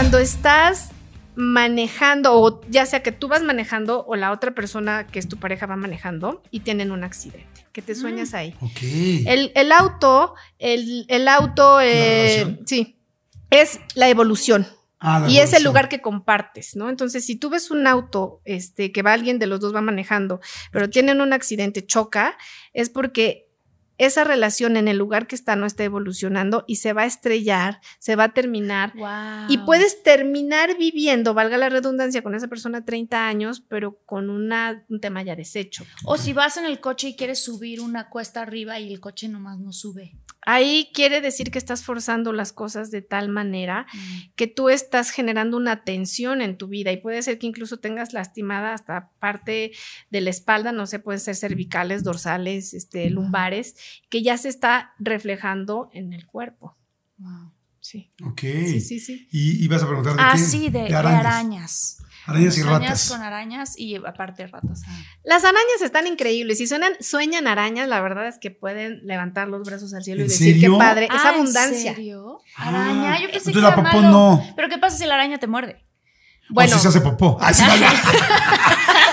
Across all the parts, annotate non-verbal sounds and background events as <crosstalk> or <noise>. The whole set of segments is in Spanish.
Cuando estás manejando, o ya sea que tú vas manejando o la otra persona que es tu pareja va manejando y tienen un accidente, que te sueñas ahí. Ok. El, el auto, el, el auto, eh, sí, es la evolución. Ah, la y es el lugar que compartes, ¿no? Entonces, si tú ves un auto, este, que va alguien de los dos va manejando, pero tienen un accidente, choca, es porque esa relación en el lugar que está no está evolucionando y se va a estrellar, se va a terminar. Y puedes terminar viviendo, valga la redundancia, con esa persona 30 años, pero con una, un tema ya deshecho. O si vas en el coche y quieres subir una cuesta arriba y el coche nomás no sube. Ahí quiere decir que estás forzando las cosas de tal manera que tú estás generando una tensión en tu vida y puede ser que incluso tengas lastimada hasta parte de la espalda, no sé, pueden ser cervicales, dorsales, este, lumbares, que ya se está reflejando en el cuerpo. Wow. Sí. Ok. Sí, sí, sí. Y, y vas a preguntar de Ah, qué? sí, de, de arañas. arañas. Arañas y Arañas ratas. con arañas y aparte ratas. ah. Las arañas están increíbles. Si suenan, sueñan arañas, la verdad es que pueden levantar los brazos al cielo y ¿En decir serio? qué padre. es Ah, ¿en abundancia. Ah, Araña, yo pensé que la era popó malo. no. Pero ¿qué pasa si la araña te muerde? Bueno, O si se hace popó. Ay, <laughs> sí, vaya. <laughs>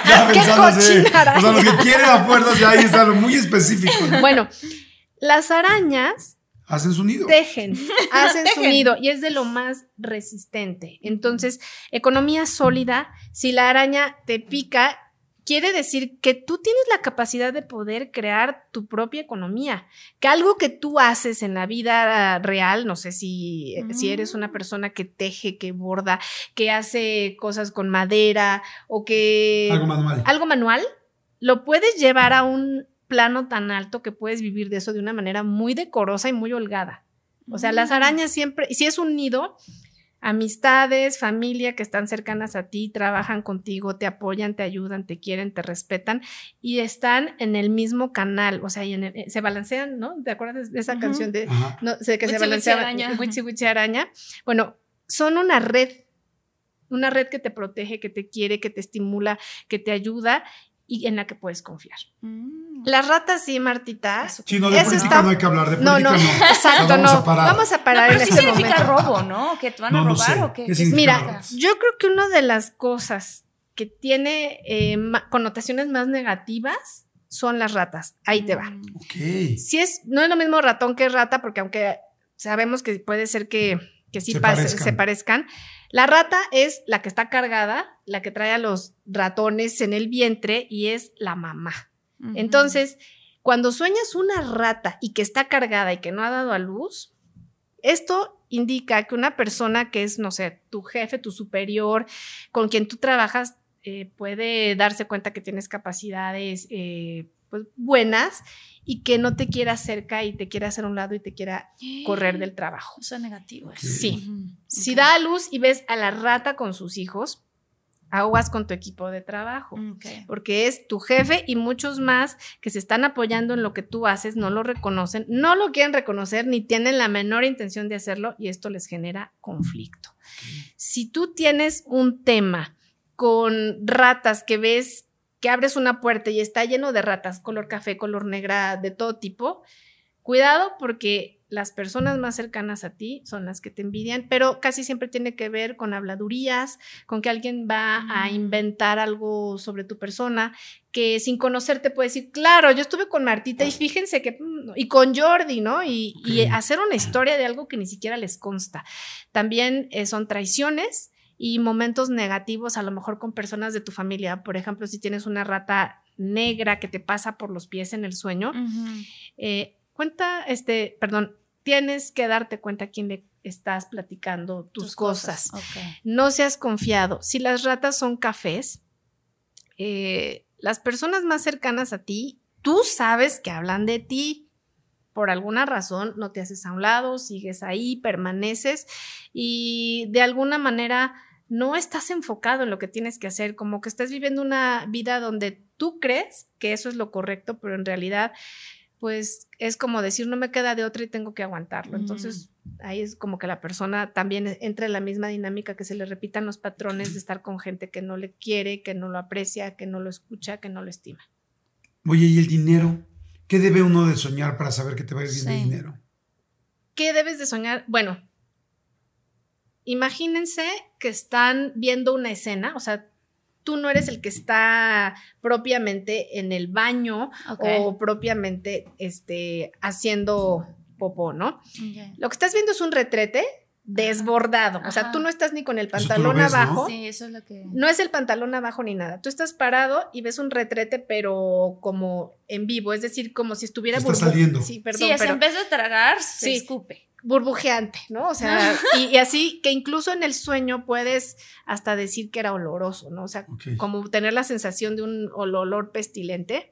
O sea, los que quieren a fuerzas ya ahí están muy específicos. bueno, las arañas Hacen su nido. tejen, <laughs> hacen su nido y es de lo más resistente. Entonces, economía sólida, si la araña te pica, quiere decir que tú tienes la capacidad de poder crear tu propia economía, que algo que tú haces en la vida real, no sé si, si eres una persona que teje, que borda, que hace cosas con madera o que Algo manual. algo manual, lo puedes llevar a un plano tan alto que puedes vivir de eso de una manera muy decorosa y muy holgada. O sea, las arañas siempre, si es un nido, amistades, familia que están cercanas a ti, trabajan contigo, te apoyan, te ayudan, te quieren, te respetan y están en el mismo canal, o sea, y en el- eh, se balancean, ¿no? ¿Te acuerdas de esa Ujú. canción de no, sé que se balanceaba araña. Witsi, witsi, araña? Bueno, son una red, una red que te protege, que te quiere, que te estimula, que te ayuda y en la que puedes confiar. Mm. Las ratas sí, Martita. Eso. Sí, no, de Eso está- no hay que hablar. De No, política no, no. exacto, La vamos no. a parar. Vamos a parar Pero en sí este significa momento. robo, ¿no? ¿Que te van a No, no robar sé. o qué? ¿Qué significa Mira, yo creo que una de las cosas que tiene eh, connotaciones más negativas son las ratas. Ahí te va. Mm. Ok. Si es, no es lo mismo ratón que rata, porque aunque sabemos que puede ser que, que sí Se pase- parezcan. se parezcan, la rata es la que está cargada, la que trae a los ratones en el vientre y es la mamá. Entonces, cuando sueñas una rata y que está cargada y que no ha dado a luz, esto indica que una persona que es, no sé, tu jefe, tu superior, con quien tú trabajas, eh, puede darse cuenta que tienes capacidades eh, pues, buenas y que no te quiera cerca y te quiera hacer a un lado y te quiera correr del trabajo. O sea, negativo. eso. Sí. Si da a luz y ves a la rata con sus hijos, aguas con tu equipo de trabajo porque es tu jefe y muchos más que se están apoyando en lo que tú haces, no lo reconocen, no lo quieren reconocer ni tienen la menor intención de hacerlo y esto les genera conflicto. Si tú tienes un tema con ratas que ves que abres una puerta y está lleno de ratas, color café, color negra, de todo tipo, Cuidado porque las personas más cercanas a ti son las que te envidian, pero casi siempre tiene que ver con habladurías, con que alguien va a Mm. inventar algo sobre tu persona, que sin conocerte puede decir, claro, yo estuve con Martita y fíjense que, mm, y con Jordi, ¿no? Y, hacer una historia de algo que ni siquiera les consta. También eh, son traiciones y momentos negativos, a lo mejor con personas de tu familia. Por ejemplo, si tienes una rata negra que te pasa por los pies en el sueño, eh, cuenta, este, perdón, tienes que darte cuenta a quién le estás platicando tus, cosas. No seas confiado. Si las ratas son cafés, eh, las personas más cercanas a ti, tú sabes que hablan de ti. Por alguna razón no te haces a un lado, sigues ahí, permaneces y de alguna manera no estás enfocado en lo que tienes que hacer, como que estás viviendo una vida donde tú crees que eso es lo correcto, pero en realidad pues es como decir, no me queda de otra y tengo que aguantarlo. Entonces, ahí es como que la persona también entra en la misma dinámica que se le repitan los patrones de estar con gente que no le quiere, que no lo aprecia, que no lo escucha, que no lo estima. Oye, ¿y el dinero? ¿Qué debe uno de soñar para saber que te va a ir bien de Sí. dinero? ¿Qué debes de soñar? Bueno, imagínense que están viendo una escena, o sea, tú no eres el que está propiamente en el baño o propiamente este, haciendo popó, ¿no? Lo que estás viendo es un retrete desbordado, o sea, tú no estás ni con el pantalón ves, ¿no? abajo. Sí, eso es lo que. No es el pantalón abajo ni nada. Tú estás parado y ves un retrete, pero como en vivo, es decir, como si estuviera Está burbu- saliendo. Sí, perdón, sí, es pero en vez de tragar, se Sí. escupe. burbujeante, ¿no? O sea, <laughs> y, y así que incluso en el sueño puedes hasta decir que era oloroso, ¿no? O sea, como tener la sensación de un ol- olor pestilente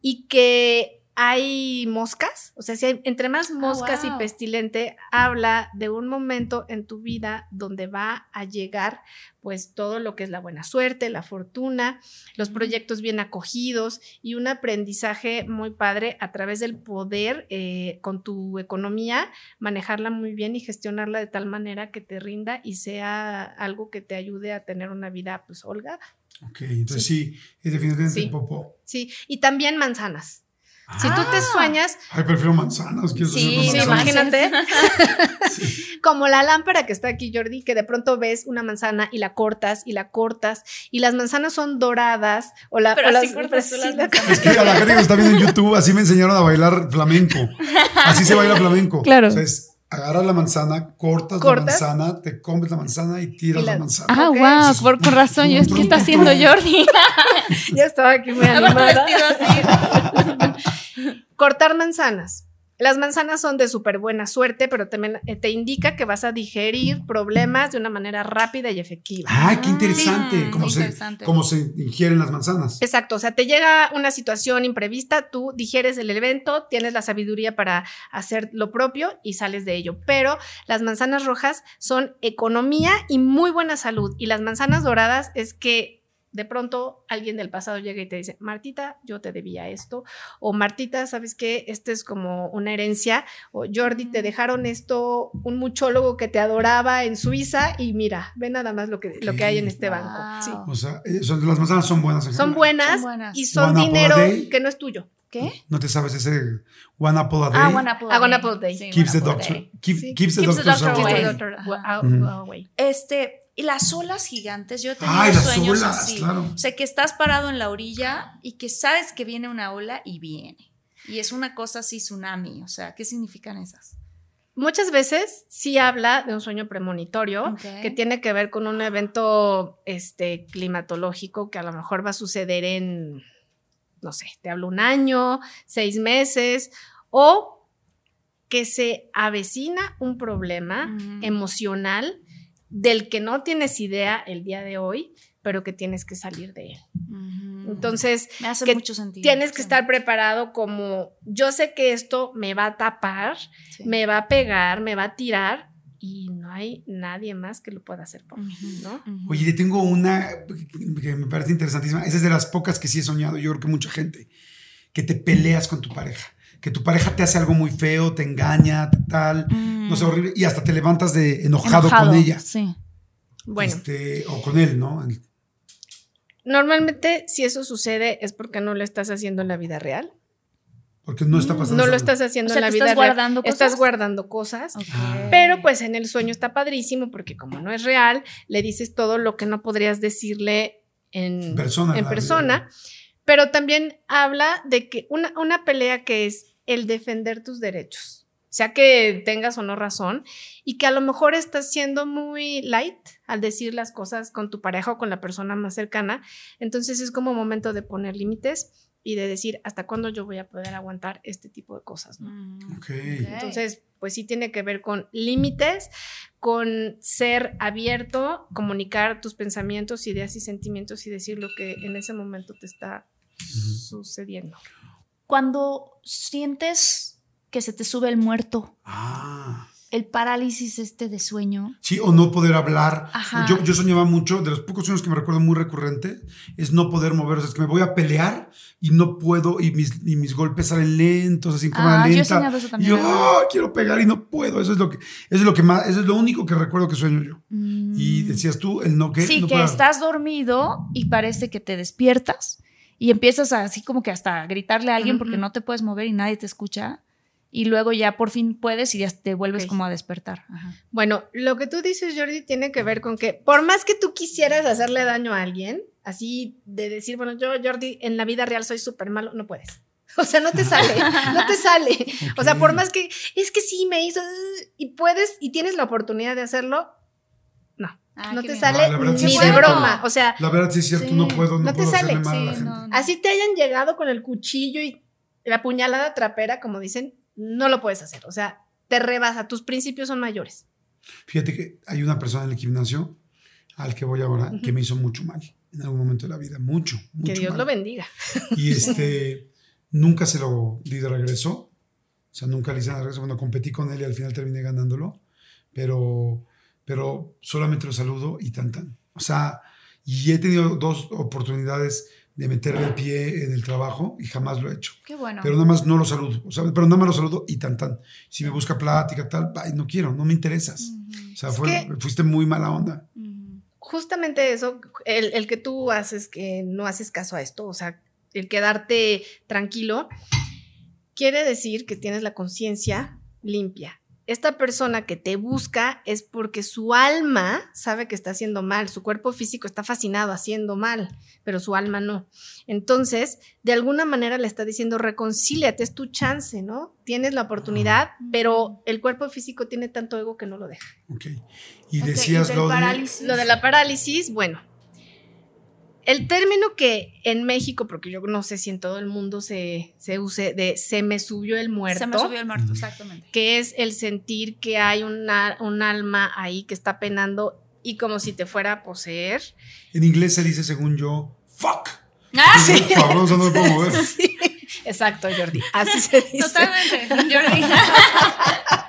y que hay moscas, o sea, si hay, entre más moscas wow. y pestilente, habla de un momento en tu vida donde va a llegar pues todo lo que es la buena suerte, la fortuna, los proyectos bien acogidos y un aprendizaje muy padre a través del poder eh, con tu economía, manejarla muy bien y gestionarla de tal manera que te rinda y sea algo que te ayude a tener una vida pues holgada. Ok, entonces sí, es definitivamente Sí. popó. Sí, y también manzanas. Si tú te Ah. sueñas, Ay, prefiero manzanas. Quiero Sí, sí, imagínate. <laughs> Sí. como la lámpara que está aquí, Jordi, que de pronto ves una manzana y la cortas y la cortas y las manzanas son doradas o la Pero o así las- cortas tú las la- manzanas. Es que a la gente que está viendo en YouTube, así me enseñaron a bailar flamenco. Así se baila flamenco. Claro. O sea, es agarras la manzana, cortas, Cortas. la manzana, te comes la manzana y tiras Y la, la- manzana. Ah, Ok. wow, por, con razón. Yo, ¿Qué está haciendo Jordi? <laughs> ya estaba aquí muy animada. <laughs> Cortar manzanas. Las manzanas son de súper buena suerte, pero también eh, te indica que vas a digerir problemas de una manera rápida y efectiva. Ay, qué interesante. Sí, cómo, se, interesante. cómo se ingieren las manzanas. Exacto, o sea, te llega una situación imprevista, tú digieres el evento, tienes la sabiduría para hacer lo propio y sales de ello. Pero las manzanas rojas son economía y muy buena salud. Y las manzanas doradas es que de pronto alguien del pasado llega y te dice, Martita, yo te debía esto. O Martita, ¿sabes qué? Este es como una herencia. O Jordi, te dejaron esto, un muchólogo que te adoraba en Suiza y mira, ve nada más lo que, lo que hay en este Wow. banco. Sí. O sea, eh, son- las manzanas son buenas. en Son buenas, Son buenas. y son One a dinero que no es tuyo. ¿Qué? ¿No te sabes ese One Apple a Day? Ah, One Apple Ah, One Day. Apple Day. Sí, Keeps the One Apple doctor, Day. keep- Sí. keeps the Keeps the doctor. Doctor, away. Este, y las olas gigantes, yo he tenido Ay, las sueños olas, así. claro. O sea, que estás parado en la orilla y que sabes que viene una ola y viene. Y es una cosa así, tsunami. O sea, ¿qué significan esas? Muchas veces sí habla de un sueño premonitorio que tiene que ver con un evento este, climatológico que a lo mejor va a suceder en, no sé, te hablo un año, seis meses, o que se avecina un problema emocional del que no tienes idea el día de hoy, pero que tienes que salir de él. Entonces, me hace que mucho sentido. tienes que estar preparado como yo sé que esto me va a tapar, Sí. me va a pegar, me va a tirar y no hay nadie más que lo pueda hacer por mí. Oye, tengo una que me parece interesantísima. Esa es de las pocas que sí he soñado, yo creo que mucha gente. Que te peleas con tu pareja. Que tu pareja te hace algo muy feo, te engaña, tal. Mm. No sé, horrible. Y hasta te levantas de enojado, con ella. Sí. Bueno, Este, o con él, ¿no? El- normalmente si eso sucede es porque no lo estás haciendo en la vida real. Porque no está pasando. No lo estás haciendo O sea, en la ¿te vida estás real. guardando cosas? Estás guardando cosas. Ok. Ah. Pero pues en el sueño está padrísimo porque como no es real, le dices todo lo que no podrías decirle en, persona, en persona. vida. Pero también habla de que una, una pelea que es el defender tus derechos, sea que tengas o no razón, y que a lo mejor estás siendo muy light al decir las cosas con tu pareja o con la persona más cercana. Entonces es como momento de poner límites y de decir hasta cuándo yo voy a poder aguantar este tipo de cosas. ¿no? Mm. Entonces, pues sí tiene que ver con límites, con ser abierto, comunicar tus pensamientos, ideas y sentimientos y decir lo que en ese momento te está sucediendo. Cuando sientes que se te sube el muerto, Ah. El parálisis este de sueño. Sí, o no poder hablar. Ajá. Yo, yo soñaba mucho, de los pocos sueños que me recuerdo muy recurrente, es no poder mover. O sea, es que me voy a pelear y no puedo, y mis, y mis golpes salen lentos, así en cámara Ah, yo he lenta. soñado eso y también. yo ¡ah! quiero pegar y no puedo. Eso es lo que, eso es lo que más, eso es lo único que recuerdo que sueño yo. Y Mm. decías tú, el no que. Sí, no que puedo. estás dormido y parece que te despiertas y empiezas a- así como que hasta a gritarle a alguien porque Ujú. no te puedes mover y nadie te escucha. Y luego ya por fin puedes y ya te vuelves como a despertar. Ajá. Bueno, lo que tú dices, Jordi, tiene que ver con que por más que tú quisieras hacerle daño a alguien, así de decir, bueno, yo, Jordi, en la vida real soy súper malo, no puedes. <laughs> O sea, no te sale, no te sale. O sea, por más que, es que sí me hizo, uh, y puedes, y tienes la oportunidad de hacerlo, no, Ah, no te bien. sale Ah, la verdad sí ni es de cierto. broma. O sea, La verdad sí es cierto, Sí, no puedo, no, no te puedo sale, a la Sí, gente. no, no. así te hayan llegado con el cuchillo y la puñalada trapera, como dicen, no lo puedes hacer. O sea, te rebasa, tus principios son mayores. Fíjate que hay una persona en el gimnasio al que voy ahora que me hizo mucho mal en algún momento de la vida, mucho, mucho Que Dios mal. lo bendiga. Y <laughs> este, nunca se lo di de regreso. O sea, nunca le hice de regreso. Cuando competí con él y al final terminé ganándolo. Pero, pero solamente lo saludo y tan tan. O sea, y he tenido dos oportunidades de meterle el pie en el trabajo y jamás lo he hecho. Qué bueno. Pero nada más no lo saludo. O sea, pero nada más lo saludo y tan tan. Si me busca plática, tal, ay, no quiero, no me interesas. O sea, fue- que- fuiste muy mala onda. Justamente eso, el, el que tú haces que no haces caso a esto, o sea, el quedarte tranquilo, quiere decir que tienes la conciencia limpia. Esta persona que te busca es porque su alma sabe que está haciendo mal, su cuerpo físico está fascinado haciendo mal, pero su alma no. Entonces, de alguna manera le está diciendo, reconcíliate, es tu chance, ¿no? Tienes la oportunidad, pero el cuerpo físico tiene tanto ego que no lo deja. Ok. Y decías del lo de. parálisis. Lo de la parálisis, bueno, el término que en México, porque yo no sé si en todo el mundo se, se use, de se me subió el muerto, Se me subió el muerto, exactamente. que es el sentir que hay una, un alma ahí que está penando y como si te fuera a poseer. En inglés se dice, según yo, fuck. Ah, sí. Cabrón, no me puedo mover. <laughs> Sí, exacto, Jordi, así se dice. Totalmente. Jordi. <laughs>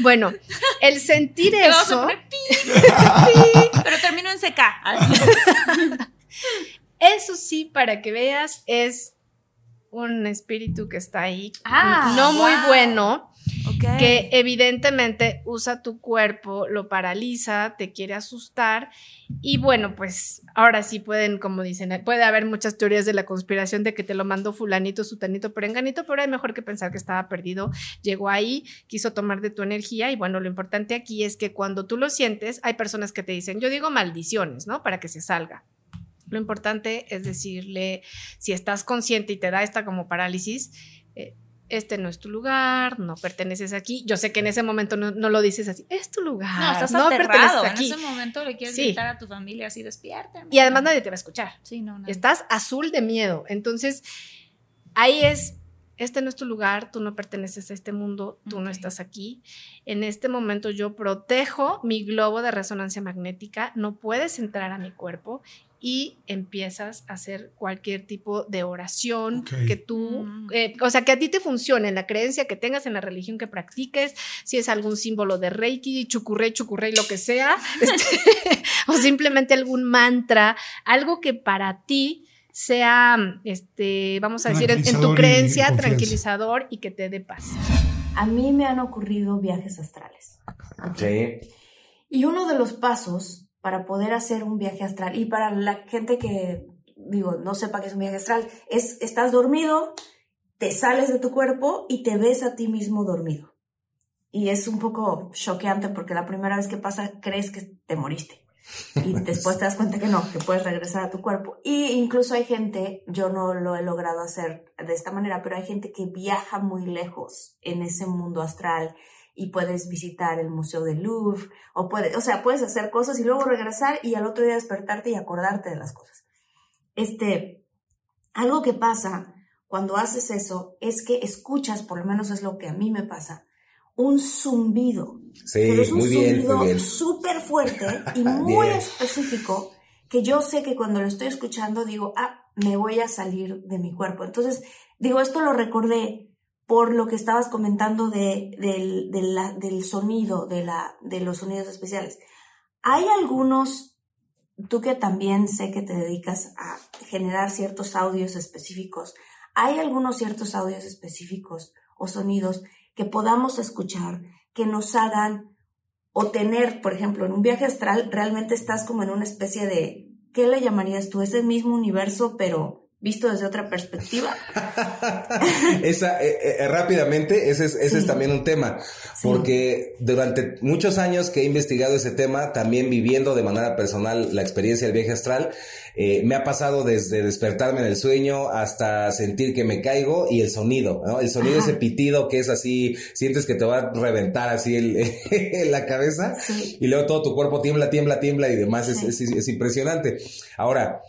Bueno, el sentir Te vamos a eso, pi. <laughs> Pero termino en CK. eso sí, para que veas, es un espíritu que está ahí, Ah, no muy wow. bueno, Que evidentemente usa tu cuerpo, lo paraliza, te quiere asustar y bueno, pues ahora sí pueden, como dicen, puede haber muchas teorías de la conspiración de que te lo mandó fulanito, sutanito, perenganito, pero hay mejor que pensar que estaba perdido, llegó ahí, quiso tomar de tu energía y bueno, lo importante aquí es que cuando tú lo sientes, hay personas que te dicen, yo digo maldiciones, ¿no? Para que se salga. Lo importante es decirle, si estás consciente y te da esta como parálisis, este no es tu lugar, no perteneces aquí. Yo sé que en ese momento no, no lo dices así, es tu lugar, No, estás no aterrado. perteneces En aquí. ese momento le quieres Sí. gritar a tu familia así, despierta. Y además nadie te va a escuchar. Sí, no, nadie. Estás azul de miedo. Entonces, ahí es, este no es tu lugar, tú no perteneces a este mundo, tú no Ok. estás aquí. En este momento yo protejo mi globo de resonancia magnética, no puedes entrar a mi cuerpo y empiezas a hacer cualquier tipo de oración que tú, Mm. eh, o sea, que a ti te funcione, en la creencia que tengas, en la religión que practiques, si es algún símbolo de Reiki, chucurrey, chucurrey, lo que sea, <laughs> este, <laughs> o simplemente algún mantra, algo que para ti sea, este, vamos a decir, en, en tu y- creencia, tranquilizador y que te dé paz. A mí me han ocurrido viajes astrales. Sí. Y uno de los pasos para poder hacer un viaje astral y para la gente que digo, no sepa qué es un viaje astral, es, estás dormido, te sales de tu cuerpo y te ves a ti mismo dormido. Y es un poco choqueante porque la primera vez que pasa crees que te moriste. Y <laughs> después te das cuenta que no, que puedes regresar a tu cuerpo. Y incluso hay gente, yo no lo he logrado hacer de esta manera, pero hay gente que viaja muy lejos en ese mundo astral y puedes visitar el Museo del Louvre o puedes, o sea, puedes hacer cosas y luego regresar y al otro día despertarte y acordarte de las cosas. Este, algo que pasa cuando haces eso es que escuchas, por lo menos es lo que a mí me pasa, un zumbido. Sí, pero es un muy zumbido súper fuerte <laughs> y muy específico que yo sé que cuando lo estoy escuchando digo, ah, me voy a salir de mi cuerpo. Entonces, digo, esto lo recordé por lo que estabas comentando de, del, del sonido, de, la, de los sonidos especiales. Hay algunos, tú que también sé que te dedicas a generar ciertos audios específicos, hay algunos ciertos audios específicos o sonidos que podamos escuchar que nos hagan o tener, por ejemplo, en un viaje astral, realmente estás como en una especie de, ¿qué le llamarías tú? Ese mismo universo, pero visto desde otra perspectiva. <laughs> Esa, eh, eh, rápidamente, ese es, ese es también un tema, Sí. porque durante muchos años que he investigado ese tema, también viviendo de manera personal la experiencia del viaje astral, eh, me ha pasado desde despertarme en el sueño hasta sentir que me caigo y el sonido, ¿no? El sonido, Ajá. ese pitido que es así, sientes que te va a reventar así el, <laughs> la cabeza Sí. y luego todo tu cuerpo tiembla, tiembla, tiembla y demás, es, es impresionante. Ahora,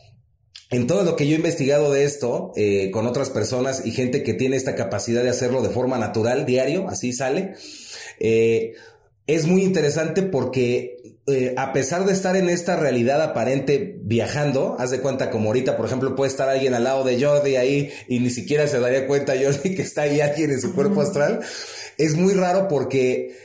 en todo lo que yo he investigado de esto, eh, con otras personas y gente que tiene esta capacidad de hacerlo de forma natural, diario, así sale, eh, es muy interesante porque eh, a pesar de estar en esta realidad aparente viajando, haz de cuenta como ahorita, por ejemplo, puede estar alguien al lado de Jordi ahí y ni siquiera se daría cuenta Jordi <laughs> que está ahí alguien en su cuerpo astral, es muy raro porque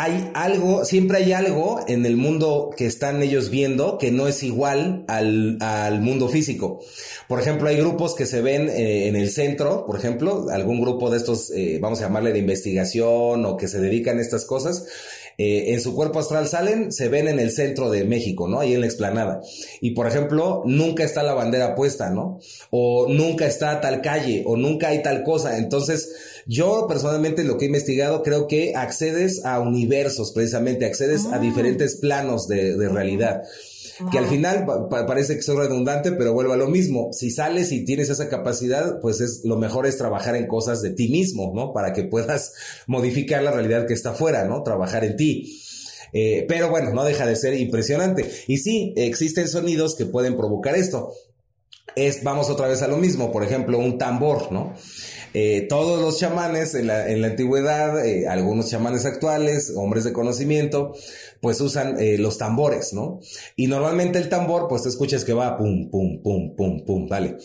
hay algo, siempre hay algo en el mundo que están ellos viendo que no es igual al, al mundo físico. Por ejemplo, hay grupos que se ven eh, en el centro, por ejemplo, algún grupo de estos, eh, vamos a llamarle de investigación o que se dedican a estas cosas, eh, en su cuerpo astral salen, se ven en el centro de México, ¿no? Ahí en la explanada. Y por ejemplo, nunca está la bandera puesta, ¿no? O nunca está tal calle, o nunca hay tal cosa. Entonces, yo personalmente lo que he investigado, creo que accedes a universos, precisamente, accedes a Ah. diferentes planos de, de realidad. Que al final pa- pa- parece que soy redundante, pero vuelvo a lo mismo. Si sales y tienes esa capacidad, pues es lo mejor es trabajar en cosas de ti mismo, ¿no? Para que puedas <laughs> modificar la realidad que está afuera, ¿no? Trabajar en ti. Eh, pero bueno, no deja de ser impresionante. Y sí, existen sonidos que pueden provocar esto. Es, vamos otra vez a lo mismo, por ejemplo, un tambor, ¿no? Eh, todos los chamanes en la, en la antigüedad, eh, algunos chamanes actuales, hombres de conocimiento, pues usan eh, los tambores, ¿no? Y normalmente el tambor, pues te escuchas que va pum, pum, pum, pum, pum, vale.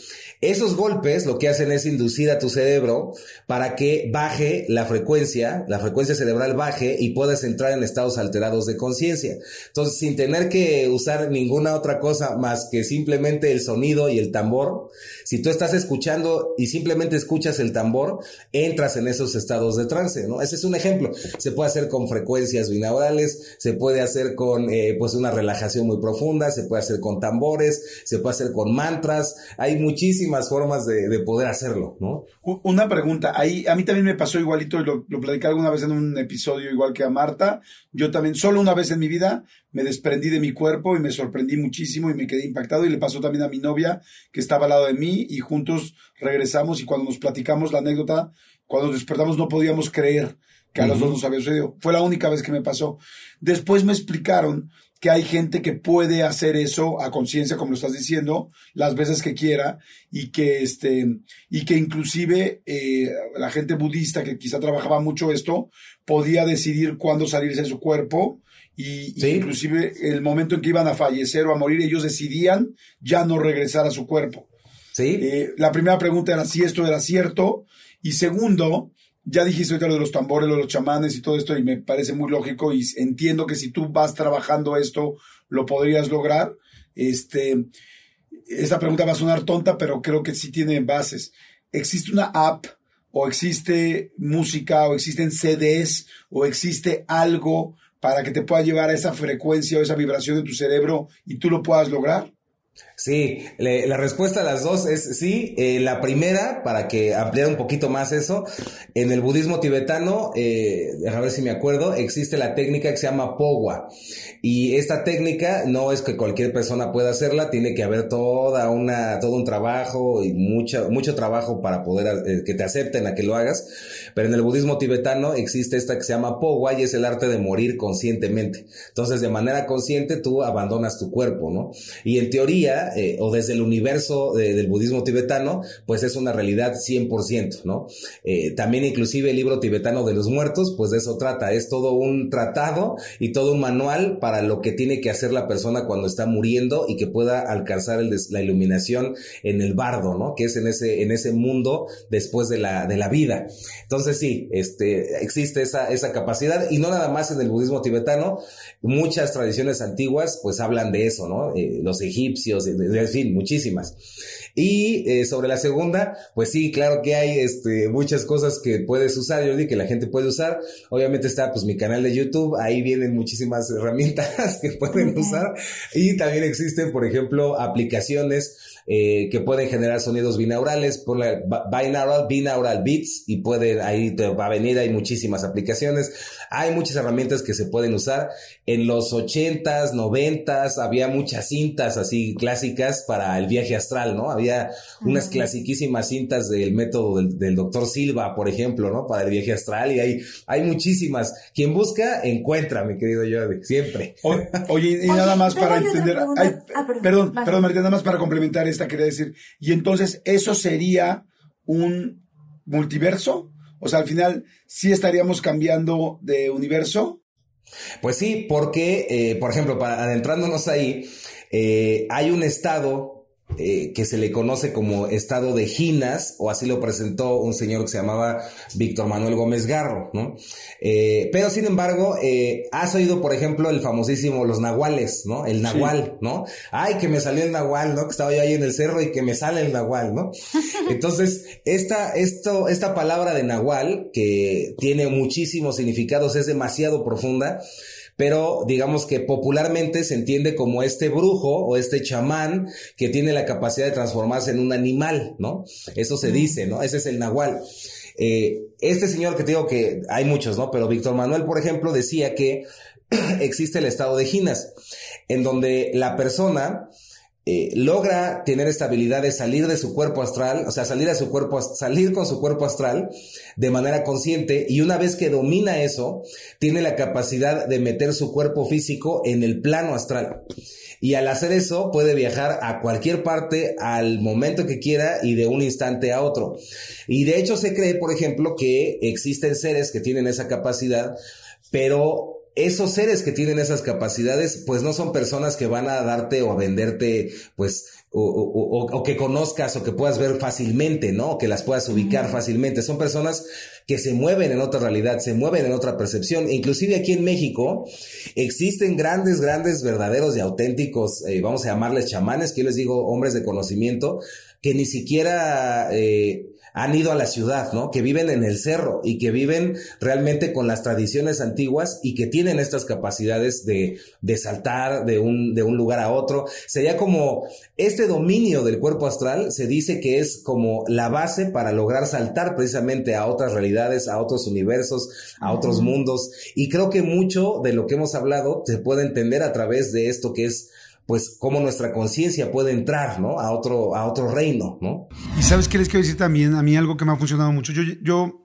Esos golpes lo que hacen es inducir a tu cerebro para que baje la frecuencia, la frecuencia cerebral baje y puedas entrar en estados alterados de conciencia. Entonces, sin tener que usar ninguna otra cosa más que simplemente el sonido y el tambor, si tú estás escuchando y simplemente escuchas el tambor, entras en esos estados de trance, ¿no? Ese es un ejemplo. Se puede hacer con frecuencias binaurales, se puede hacer con, eh, pues, una relajación muy profunda, se puede hacer con tambores, se puede hacer con mantras. Hay muchísimas formas de, de poder hacerlo, ¿no? Una pregunta, ahí a mí también me pasó igualito, y lo, lo platicé alguna vez en un episodio igual que a Marta. Yo también, solo una vez en mi vida, me desprendí de mi cuerpo y me sorprendí muchísimo y me quedé impactado. Y le pasó también a mi novia, que estaba al lado de mí, y juntos regresamos. Y cuando nos platicamos la anécdota, cuando nos despertamos no podíamos creer que a los Ujú. dos nos había sucedido. Fue la única vez que me pasó. Después me explicaron que hay gente que puede hacer eso a conciencia, como lo estás diciendo, las veces que quiera, y que este, y que inclusive eh, la gente budista que quizá trabajaba mucho esto, podía decidir cuándo salirse de su cuerpo, y, inclusive el momento en que iban a fallecer o a morir, ellos decidían ya no regresar a su cuerpo. ¿Sí? Eh, la primera pregunta era si esto era cierto. Y segundo, ya dijiste ahorita lo de los tambores, de los chamanes y todo esto, y me parece muy lógico. Y entiendo que si tú vas trabajando esto, lo podrías lograr. Esta pregunta va a sonar tonta, pero creo que sí tiene bases. ¿Existe una app o existe música o existen CDs o existe algo para que te pueda llevar a esa frecuencia o esa vibración de tu cerebro y tú lo puedas lograr? Sí, le- la respuesta a las dos es sí. Eh, la primera, para que ampliar un poquito más eso, en el budismo tibetano, eh, a ver si me acuerdo, existe la técnica que se llama Powa. Y esta técnica no es que cualquier persona pueda hacerla, tiene que haber toda una, todo un trabajo y mucho, mucho trabajo para poder eh, que te acepten a que lo hagas. Pero en el budismo tibetano existe esta que se llama Powa y es el arte de morir conscientemente. Entonces, de manera consciente, tú abandonas tu cuerpo, ¿no? Y en teoría, eh, o desde el universo de- del budismo tibetano, pues es una realidad 100%, ¿no? Eh, también inclusive el libro tibetano de los muertos, pues de eso trata, es todo un tratado y todo un manual para lo que tiene que hacer la persona cuando está muriendo y que pueda alcanzar la iluminación en el bardo, ¿no? Que es en ese, en ese mundo después de la, de la vida. Entonces sí, este, existe esa, capacidad y no nada más en el budismo tibetano, muchas tradiciones antiguas pues hablan de eso, ¿no? Eh, los egipcios, en fin, muchísimas. Y eh, sobre la segunda, pues sí, claro que hay este, muchas cosas que puedes usar, Jordi, que la gente puede usar. Obviamente está pues mi canal de YouTube, ahí vienen muchísimas herramientas <laughs> que pueden usar. Y también existen, por ejemplo, aplicaciones eh, que pueden generar sonidos binaurales, ponle ba- binaural, binaural beats y puede, ahí te va a venir, hay muchísimas aplicaciones. Hay muchas herramientas que se pueden usar. En los 80s, 90s había muchas cintas así clásicas para el viaje astral, ¿no? Había unas clasiquísimas cintas del método del, del doctor Silva, por ejemplo, ¿no? Para el viaje astral y hay, hay muchísimas. Quien busca, encuentra, mi querido Jordi, siempre. O- oye, y nada más para entender. Ah, perdón. perdón, perdón, Marita, nada más para complementar esta, quería decir. Y entonces, ¿eso sería un multiverso? O sea, al final, ¿sí estaríamos cambiando de universo? Pues sí, porque, eh, por ejemplo, para adentrándonos ahí, eh, hay un estado eh, que se le conoce como estado de Ginas, o así lo presentó un señor que se llamaba Víctor Manuel Gómez Garro, ¿no? Eh, pero sin embargo, eh, has oído, por ejemplo, el famosísimo los nahuales, ¿no? El nahual, ¿no? Ay, que me salió el nahual, ¿no? Que estaba yo ahí en el cerro y que me sale el nahual, ¿no? <laughs> Entonces, esta, esto, esta palabra de nahual, que tiene muchísimos significados, es demasiado profunda, pero digamos que popularmente se entiende como este brujo o este chamán que tiene la capacidad de transformarse en un animal, ¿no? Eso se dice, ¿no? Ese es el nahual. Eh, este señor que te digo que hay muchos, ¿no? Pero Víctor Manuel, por ejemplo, decía que <clears throat> existe el estado de Ginas, en donde la persona eh, logra tener esta habilidad de salir de su cuerpo astral, o sea, salir a su cuerpo, salir con su cuerpo astral de manera consciente y una vez que domina eso, tiene la capacidad de meter su cuerpo físico en el plano astral. Y al hacer eso puede viajar a cualquier parte al momento que quiera y de un instante a otro. Y de hecho se cree, por ejemplo, que existen seres que tienen esa capacidad, pero esos seres que tienen esas capacidades, pues no son personas que van a darte o a venderte, pues, o, o- o- o que conozcas o que puedas ver fácilmente, ¿no? Que las puedas ubicar fácilmente. Son personas que se mueven en otra realidad, se mueven en otra percepción. Inclusive aquí en México existen grandes, grandes, verdaderos y auténticos, eh, vamos a llamarles chamanes, que yo les digo hombres de conocimiento, que ni siquiera eh, han ido a la ciudad, ¿no? Que viven en el cerro y que viven realmente con las tradiciones antiguas y que tienen estas capacidades de, de saltar de un, de un lugar a otro. Sería como este dominio del cuerpo astral se dice que es como la base para lograr saltar precisamente a otras realidades, a otros universos, a otros mundos. Y creo que mucho de lo que hemos hablado se puede entender a través de esto que es pues cómo nuestra conciencia puede entrar, ¿no? A otro, a otro reino, ¿no? Y sabes qué les quiero decir también, a mí algo que me ha funcionado mucho. Yo, yo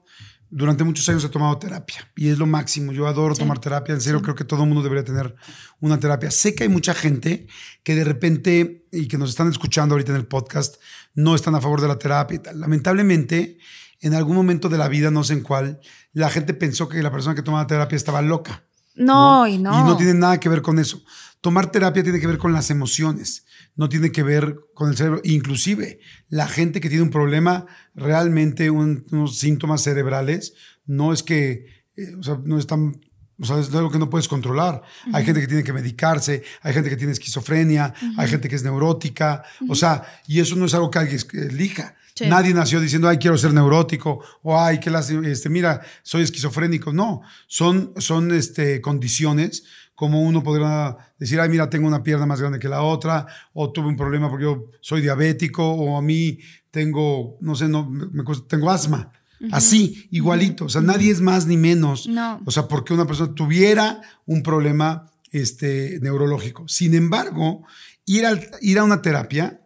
durante muchos años he tomado terapia y es lo máximo. Yo adoro tomar terapia, en serio creo que todo el mundo debería tener una terapia. Sé que hay mucha gente que de repente y que nos están escuchando ahorita en el podcast no están a favor de la terapia y tal. Lamentablemente, en algún momento de la vida, no sé en cuál, la gente pensó que la persona que tomaba terapia estaba loca. No, y no. Y no tiene nada que ver con eso. Tomar terapia tiene que ver con las emociones, no tiene que ver con el cerebro. Inclusive, la gente que tiene un problema, realmente un- unos síntomas cerebrales, no es que, eh, o sea, no están... O sea, es algo que no puedes controlar. Hay gente que tiene que medicarse, hay gente que tiene esquizofrenia, hay gente que es neurótica. O sea, y eso no es algo que alguien elija. Sí. Nadie nació diciendo, ay, quiero ser neurótico, o ay, que las, este, mira, soy esquizofrénico. No, son, son este, condiciones como uno podrá decir, ay, mira, tengo una pierna más grande que la otra, o tuve un problema porque yo soy diabético, o a mí tengo, no sé, no, me, cuesta- tengo asma. Así, igualito. O sea, nadie es más ni menos. No. O sea, porque una persona tuviera un problema este, neurológico. Sin embargo, ir, al- ir a una terapia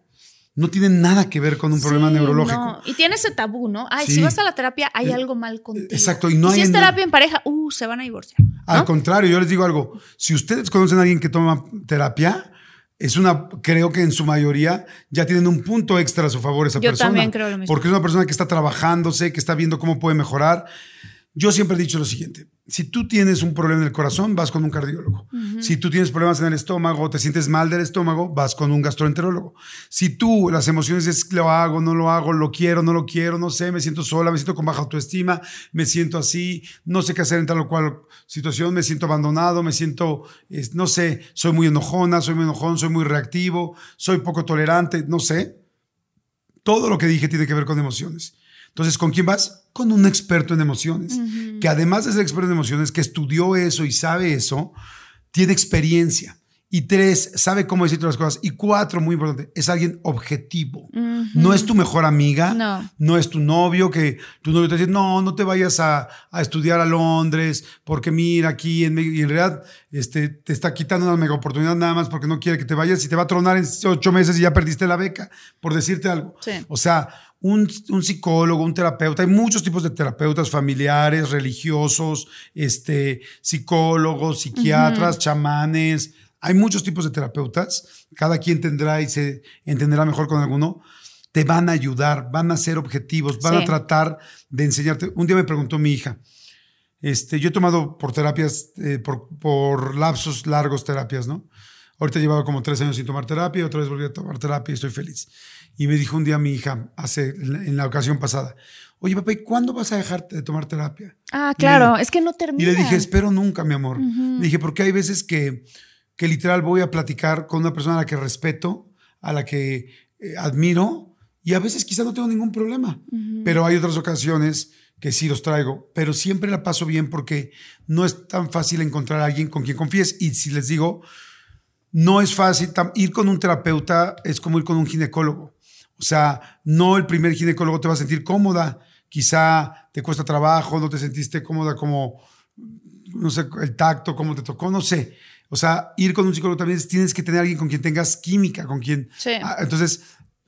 no tiene nada que ver con un problema neurológico. no. Y tiene ese tabú, ¿no? Ay, Sí. si vas a la terapia, hay Eh, algo mal contigo. exacto, y no si hay es na- terapia en pareja, uh, se van a divorciar. Al contrario, yo les digo algo. Si ustedes conocen a alguien que toma terapia, es una, creo que en su mayoría ya tienen un punto extra a su favor esa Yo persona. también creo lo mismo. Porque es una persona que está trabajándose, que está viendo cómo puede mejorar. Yo siempre he dicho lo siguiente. Si tú tienes un problema en el corazón, vas con un cardiólogo. Si tú tienes problemas en el estómago, te sientes mal del estómago, vas con un gastroenterólogo. Si tú las emociones es lo hago, no lo hago, lo quiero, no lo quiero, no sé, me siento sola, me siento con baja autoestima, me siento así, no sé qué hacer en tal o cual situación, me siento abandonado, me siento, es- no sé, soy muy enojona, soy muy enojón, soy muy reactivo, soy poco tolerante, no sé. Todo lo que dije tiene que ver con emociones. Entonces, ¿con quién vas? Con un experto en emociones, que además de ser experto en emociones, que estudió eso y sabe eso, tiene experiencia. Y tres, sabe cómo decirte las cosas. Y cuatro, muy importante, es alguien objetivo. No es tu mejor amiga, No. es tu novio, que tu novio te dice, no, no te vayas a, a estudiar a Londres, porque mira aquí, en, México", y en realidad este, te está quitando una mega oportunidad nada más porque no quiere que te vayas y te va a tronar en ocho meses y ya perdiste la beca, por decirte algo. Sí. O sea, un, un psicólogo, un terapeuta, hay muchos tipos de terapeutas familiares, religiosos, este, psicólogos, psiquiatras, chamanes. Hay muchos tipos de terapeutas. Cada quien tendrá y se entenderá mejor con alguno. Te van a ayudar, van a ser objetivos, van Sí. a tratar de enseñarte. Un día me preguntó mi hija, este, yo he tomado por terapias, eh, por, por lapsos largos terapias, ¿no? Ahorita llevaba como tres años sin tomar terapia, otra vez volví a tomar terapia y estoy feliz. Y me dijo un día mi hija, hace, en la- ocasión pasada, oye papá, ¿y cuándo vas a dejar de tomar terapia? Ah, Y claro, le- es que no Y termina. le dije, espero nunca, mi amor. Le dije, porque hay veces que, que literal voy a platicar con una persona a la que respeto, a la que eh, admiro, y a veces quizá no tengo ningún problema. Pero hay otras ocasiones que sí los traigo, pero siempre la paso bien porque no es tan fácil encontrar a alguien con quien confíes. Y si les digo, no es fácil, ir con un terapeuta es como ir con un ginecólogo. O sea, no el primer ginecólogo te va a sentir cómoda, quizá te cuesta trabajo, no te sentiste cómoda como, no sé, el tacto, cómo te tocó, no sé. O sea, ir con un psicólogo también es- tienes que tener a alguien con quien tengas química, con quien... Sí. Ah, entonces,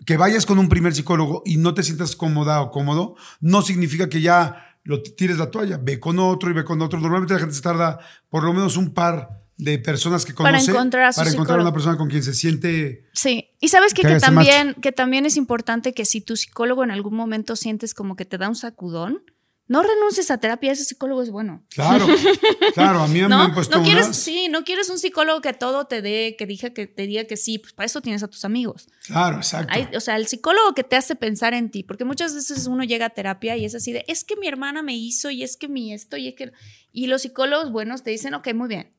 que vayas con un primer psicólogo y no te sientas cómoda o cómodo, no significa que ya lo tires la toalla. Ve con otro y ve con otro. Normalmente la gente se tarda por lo menos un par de personas que Para conoce encontrar a su para encontrar una persona con quien se siente Sí, y sabes que, Que también, que también es importante que si tu psicólogo en algún momento sientes como que te da un sacudón, no renuncies a terapia, ese psicólogo es bueno. Claro, <laughs> claro, a mí me ¿No? han puesto no quieres, sí, no quieres un psicólogo que todo te dé, que diga que te diga que sí, pues para eso tienes a tus amigos. Claro, exacto. Hay- o sea, el psicólogo que te hace pensar en ti, porque muchas veces uno llega a terapia y es así de, es que mi hermana me hizo y es que mi esto y es que... Y los psicólogos buenos te dicen, ok, muy bien,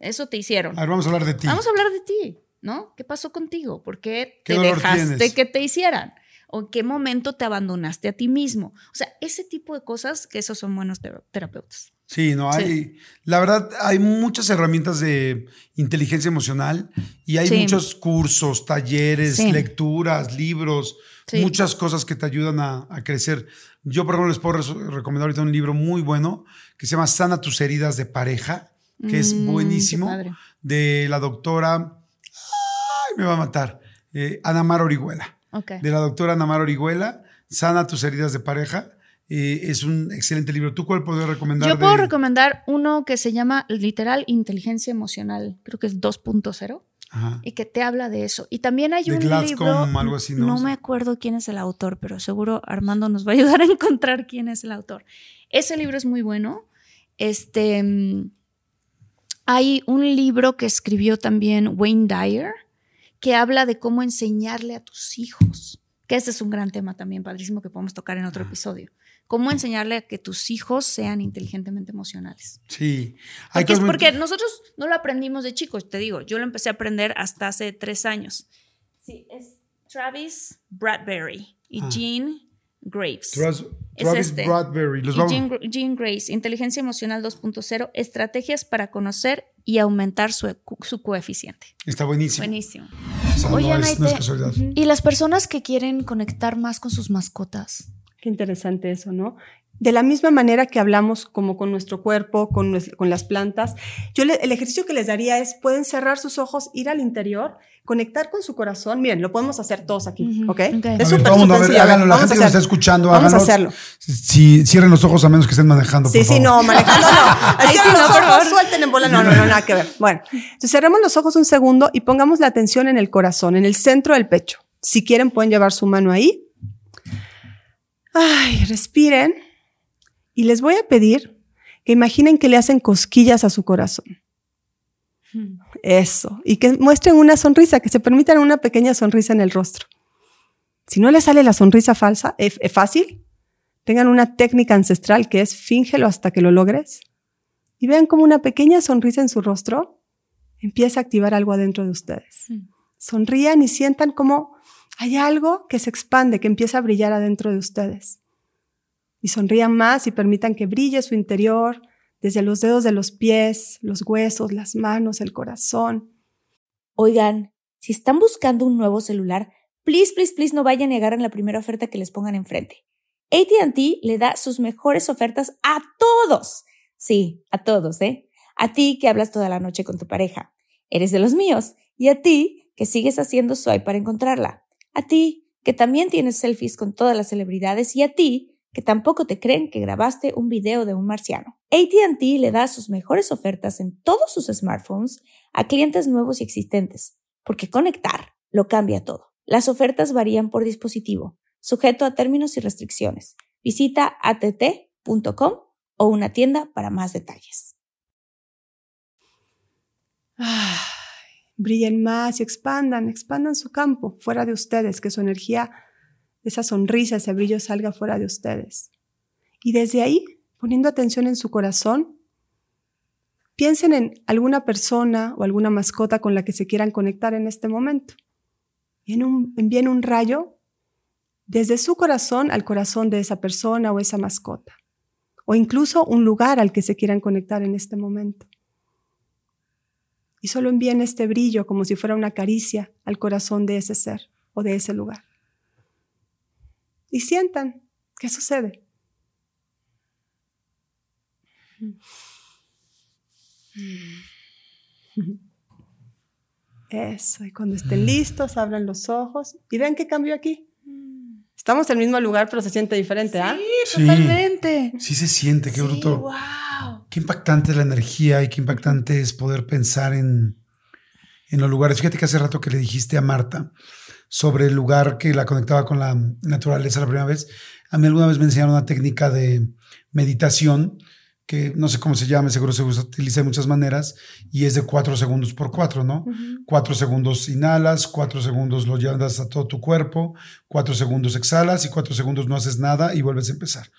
eso te hicieron. A ver, vamos a hablar de ti. Vamos a hablar de ti, ¿no? ¿Qué pasó contigo? ¿Por qué ¿Qué te dejaste tienes? que te hicieran? ¿O en qué momento te abandonaste a ti mismo? O sea, ese tipo de cosas que esos son buenos tera- terapeutas. Sí, no hay. Sí. La verdad, hay muchas herramientas de inteligencia emocional y hay Sí. muchos cursos, talleres, Sí. lecturas, libros, muchas cosas que te ayudan a, a crecer. Yo, por ejemplo, les puedo recomendar ahorita un libro muy bueno que se llama Sana tus heridas de pareja, que es Mm, buenísimo, de la doctora. Ay, me va a matar. eh, Ana Mar Orihuela Ok. de la doctora Namar Orihuela, Sana tus heridas de pareja. Eh, es un excelente libro. ¿Tú cuál podrías recomendar? Yo puedo de- recomendar uno que se llama literal inteligencia emocional, creo que es 2.0, Ajá. y que te habla de eso. Y también hay De un libro, algo así, ¿no? me acuerdo quién es el autor, pero seguro Armando nos va a ayudar a <laughs> encontrar quién es el autor. Ese libro es muy bueno. Este, mm, hay un libro que escribió también Wayne Dyer que habla de cómo enseñarle a tus hijos, que ese es un gran tema también padrísimo que podemos tocar en otro episodio. Cómo enseñarle a que tus hijos sean inteligentemente emocionales. Sí. Porque, es porque nosotros no lo aprendimos de chicos, te digo, yo lo empecé a aprender hasta hace tres años. Sí, es Travis Bradbury y Ah. Jean Graves. Travis, Es este. Bradbury. Los Y vamos- Jean, Gr- Jean Grace, Inteligencia Emocional 2.0, estrategias para conocer y aumentar su, su coeficiente. Está buenísimo. Buenísimo. O sea, no es- es. Y las personas que quieren conectar más con sus mascotas. Qué interesante eso, ¿no? De la misma manera que hablamos como con nuestro cuerpo, con, nues- con las plantas, yo le- el ejercicio que les daría es, pueden cerrar sus ojos, ir al interior, conectar con su corazón. Miren, lo podemos hacer todos aquí, ¿ok? ok. Es A ver, súper, todo el mundo, a súper ver, sencillo. háganlo. La Vamos gente que nos está escuchando, Vamos a háganlo. hacerlo. Si cierren los ojos a menos que estén manejando. Sí, por sí, favor. no, manejando no. <laughs> Cierren los no, ojos, favor. suelten en bola. No, no, no, nada que ver. Bueno, entonces cerremos los ojos un segundo y pongamos la atención en el corazón, en el centro del pecho. Si quieren, pueden llevar su mano ahí. Ay, respiren. Y les voy a pedir que imaginen que le hacen cosquillas a su corazón. Eso. Y que muestren una sonrisa, que se permitan una pequeña sonrisa en el rostro. Si no les sale la sonrisa falsa, es, es fácil. Tengan una técnica ancestral que es fíngelo hasta que lo logres. Y vean como una pequeña sonrisa en su rostro empieza a activar algo adentro de ustedes. Mm. Sonrían y sientan como hay algo que se expande, que empieza a brillar adentro de ustedes. Y sonrían más y permitan que brille su interior, desde los dedos de los pies, los huesos, las manos, el corazón. Oigan, si están buscando un nuevo celular, please, please, please no vayan y agarren la primera oferta que les pongan enfrente. ATT le da sus mejores ofertas a todos. Sí, a todos, ¿eh? A ti que hablas toda la noche con tu pareja. Eres de los míos. Y a ti que sigues haciendo swipe para encontrarla. A ti que también tienes selfies con todas las celebridades. Y a ti que tampoco te creen que grabaste un video de un marciano. ATT le da sus mejores ofertas en todos sus smartphones a clientes nuevos y existentes, porque conectar lo cambia todo. Las ofertas varían por dispositivo, sujeto a términos y restricciones. Visita att.com o una tienda para más detalles. Ay, brillen más y expandan, expandan su campo fuera de ustedes, que su energía, esa sonrisa, ese brillo salga fuera de ustedes. Y desde ahí, poniendo atención en su corazón, piensen en alguna persona o alguna mascota con la que se quieran conectar en este momento. Y en un, envíen un rayo desde su corazón al corazón de esa persona o esa mascota. O incluso un lugar al que se quieran conectar en este momento y solo envíen este brillo como si fuera una caricia al corazón de ese ser o de ese lugar. Y sientan qué sucede. Eso, y cuando estén listos, abran los ojos y ven qué cambió aquí. Estamos en el mismo lugar, pero se siente diferente, ¿ah? Sí. Totalmente. Sí se siente, qué Sí, bruto. wow. Qué impactante es la energía y qué impactante es poder pensar en, en los lugares. Fíjate que hace rato que le dijiste a Marta sobre el lugar que la conectaba con la naturaleza la primera vez. A mí alguna vez me enseñaron una técnica de meditación que no sé cómo se llama, seguro se utiliza de muchas maneras y es de cuatro segundos por cuatro, ¿no? Cuatro segundos inhalas, cuatro segundos lo llevas a todo tu cuerpo, cuatro segundos exhalas y cuatro segundos no haces nada y vuelves a empezar.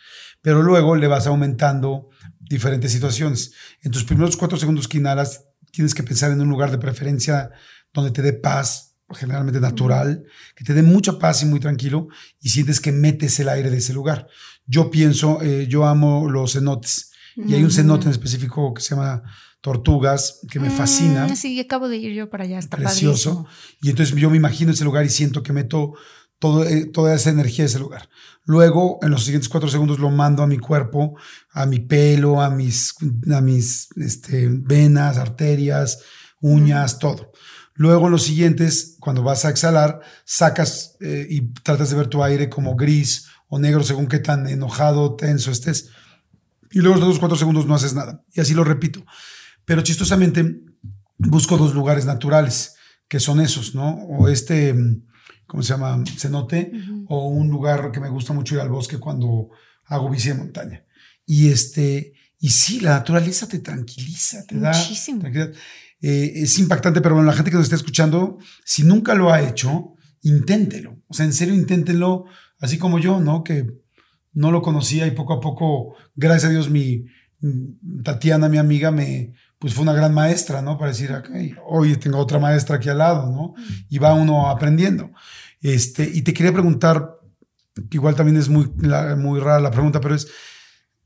Pero luego le vas aumentando diferentes situaciones. En tus primeros cuatro segundos que inhalas, tienes que pensar en un lugar de preferencia donde te dé paz, generalmente natural, que te dé mucha paz y muy tranquilo y sientes que metes el aire de ese lugar. Yo pienso, eh, yo amo los cenotes y hay un cenote en específico que se llama Tortugas, que me fascina Mm, sí, acabo de ir yo para allá. Está precioso. padrísimo. Y entonces yo me imagino ese lugar y siento que meto todo, eh, toda esa energía de ese lugar. Luego, en los siguientes cuatro segundos, lo mando a mi cuerpo, a mi pelo, a mis, a mis este, venas, arterias, uñas, todo. Luego, en los siguientes, cuando vas a exhalar, sacas eh, y tratas de ver tu aire como gris o negro, según qué tan enojado, tenso estés. Y luego, los otros cuatro segundos no haces nada. Y así lo repito. Pero chistosamente, busco dos lugares naturales, que son esos, ¿no? O este, ¿cómo se llama? Cenote, o un lugar que me gusta mucho ir al bosque cuando hago bici de montaña. Y este, y sí, la naturaleza te tranquiliza, te da Muchísimo. tranquilidad. Eh, es impactante, pero bueno, la gente que nos está escuchando, si nunca lo ha hecho, inténtelo. O sea, en serio, inténtenlo, así como yo, ¿no? Que no lo conocía y poco a poco, gracias a Dios, mi mm, Tatiana, mi amiga, me, pues fue una gran maestra, ¿no? Para decir, hoy tengo otra maestra aquí al lado, ¿no? Y va uno aprendiendo. Este, y te quería preguntar, igual también es muy, la- muy rara la pregunta, pero es,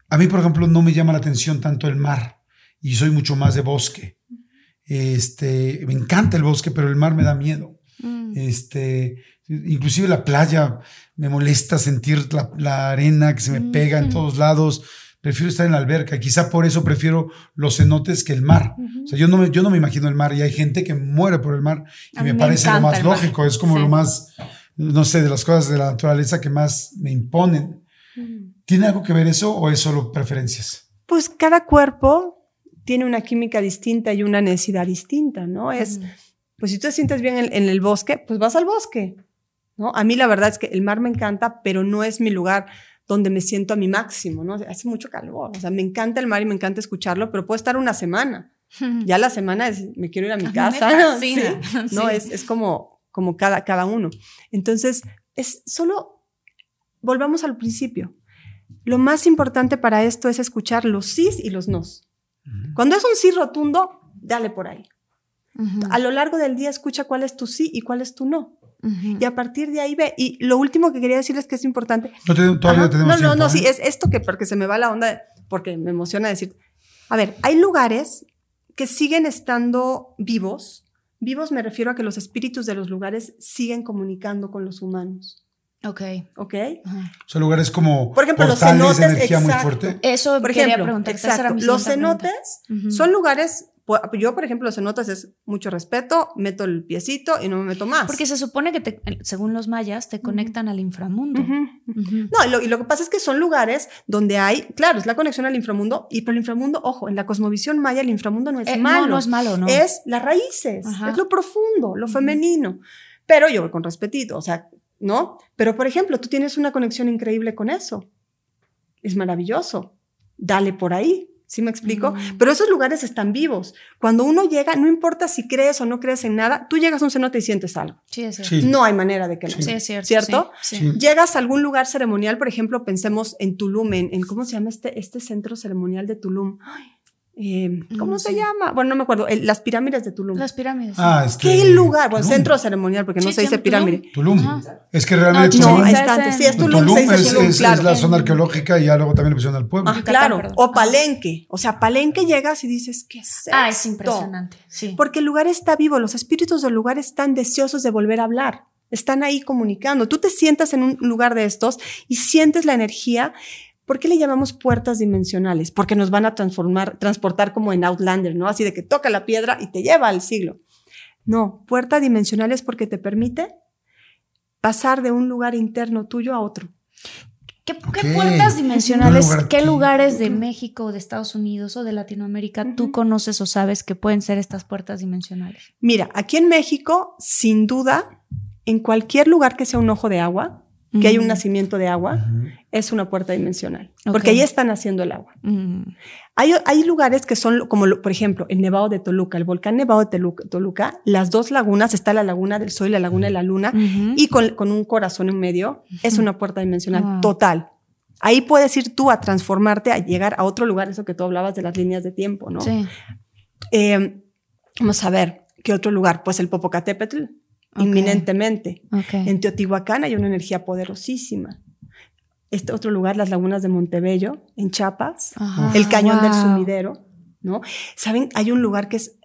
a mí, por ejemplo, no me llama la atención tanto el mar y soy mucho más de bosque. Este, me encanta el bosque, pero el mar me da miedo. Mm. Este, inclusive la playa me molesta sentir la, la arena que se me pega en Ujú. todos lados. Prefiero estar en la alberca. Quizá por eso prefiero los cenotes que el mar. O sea, yo no, me, yo no me imagino el mar y hay gente que muere por el mar y A me parece lo más lógico. Es como Sí. lo más, no sé, de las cosas de la naturaleza que más me imponen. ¿Tiene algo que ver eso o es solo preferencias? Pues cada cuerpo tiene una química distinta y una necesidad distinta, ¿no? Es, pues si tú te sientes bien en, en el bosque, pues vas al bosque, ¿no? A mí la verdad es que el mar me encanta, pero no es mi lugar donde me siento a mi máximo, ¿no? Hace mucho calor, o sea, me encanta el mar y me encanta escucharlo, pero puedo estar una semana. Ya la semana es, me quiero ir a mi casa. Sí. No, Sí. es, es como, como cada, cada uno. Entonces, es solo, volvamos al principio. Lo más importante para esto es escuchar los sís y los nos. Cuando es un sí rotundo, dale por ahí. Ujú. A lo largo del día escucha cuál es tu sí y cuál es tu no. Ujú. Y a partir de ahí ve. Y lo último que quería decirles que es importante. No te- todavía tenemos no, no, tiempo, no, ¿eh? sí, es esto que porque se me va la onda, porque me emociona decir. A ver, hay lugares que siguen estando vivos. Vivos me refiero a que los espíritus de los lugares siguen comunicando con los humanos. Ok. ¿Ok? Ajá. O sea, lugares como Por ejemplo, los de cenotes, energía muy exacto. fuerte. Eso Por ejemplo, preguntar. exacto, mi los cenotes son lugares, pu- yo por ejemplo, los cenotes es mucho respeto, meto el piecito y no me meto más. Porque se supone que, te- según los mayas, te conectan al inframundo. No, y lo, y lo que pasa es que son lugares donde hay, claro, es la conexión al inframundo, y pero el inframundo, ojo, en la cosmovisión maya el inframundo no es Eh, malo. No, no es malo, ¿no? Es las raíces, Ajá. es lo profundo, lo femenino. Pero yo voy con respetito, o sea, ¿no? Pero por ejemplo, tú tienes una conexión increíble con eso. Es maravilloso. Dale por ahí. ¿Sí me explico? Mm. Pero esos lugares están vivos. Cuando uno llega, no importa si crees o no crees en nada, tú llegas a un cenote y sientes algo. Sí, es cierto. Sí. No hay manera de que no. Sí, es cierto. ¿Cierto? Sí, Sí. Llegas a algún lugar ceremonial, por ejemplo, pensemos en Tulum, en, en ¿cómo se llama este, este centro ceremonial de Tulum? Ay, eh, ¿Cómo No se sé. llama? Bueno, no me acuerdo. el- las pirámides de Tulum. Las pirámides. Ah, este, ¿Qué lugar? Bueno, Tulum. centro ceremonial, porque no Sí, se dice pirámide. Tulum. Ajá. Es que realmente No, No, Tulum, está es antes. Sí, es Tulum, Tulum se dice es, Tulum, es- claro. es la zona arqueológica y ya luego también le pusieron al pueblo. Ah, claro. O Palenque. O sea, Palenque llegas y dices, ¿qué es Ah, es esto? impresionante. Sí. Porque el lugar está vivo, los espíritus del lugar están deseosos de volver a hablar, están ahí comunicando. Tú te sientas en un lugar de estos y sientes la energía. ¿Por qué le llamamos puertas dimensionales? Porque nos van a transformar, transportar como en Outlander, ¿no? Así de que toca la piedra y te lleva al siglo. No, puerta dimensional es porque te permite pasar de un lugar interno tuyo a otro. ¿Qué, puertas dimensionales, lugar qué lugares de México, de Estados Unidos o de Latinoamérica tú conoces o sabes que pueden ser estas puertas dimensionales? Mira, aquí en México, sin duda, en cualquier lugar que sea un ojo de agua, que hay un nacimiento de agua. Es una puerta dimensional, porque ahí está naciendo el agua. Mm. Hay, hay lugares que son como, por ejemplo, el Nevado de Toluca, el volcán Nevado de Toluca, Toluca, las dos lagunas, está la laguna del Sol y la laguna de la Luna, y con, con un corazón en medio, es una puerta dimensional Wow. total. Ahí puedes ir tú a transformarte, a llegar a otro lugar, eso que tú hablabas de las líneas de tiempo, ¿no? Sí. Eh, vamos a ver, ¿qué otro lugar? Pues el Popocatépetl, Ok. inminentemente. Ok. En Teotihuacán hay una energía poderosísima. Este otro lugar, las lagunas de Montebello, en Chiapas, Ajá. el cañón del Wow. sumidero, ¿no? Saben, hay un lugar que es,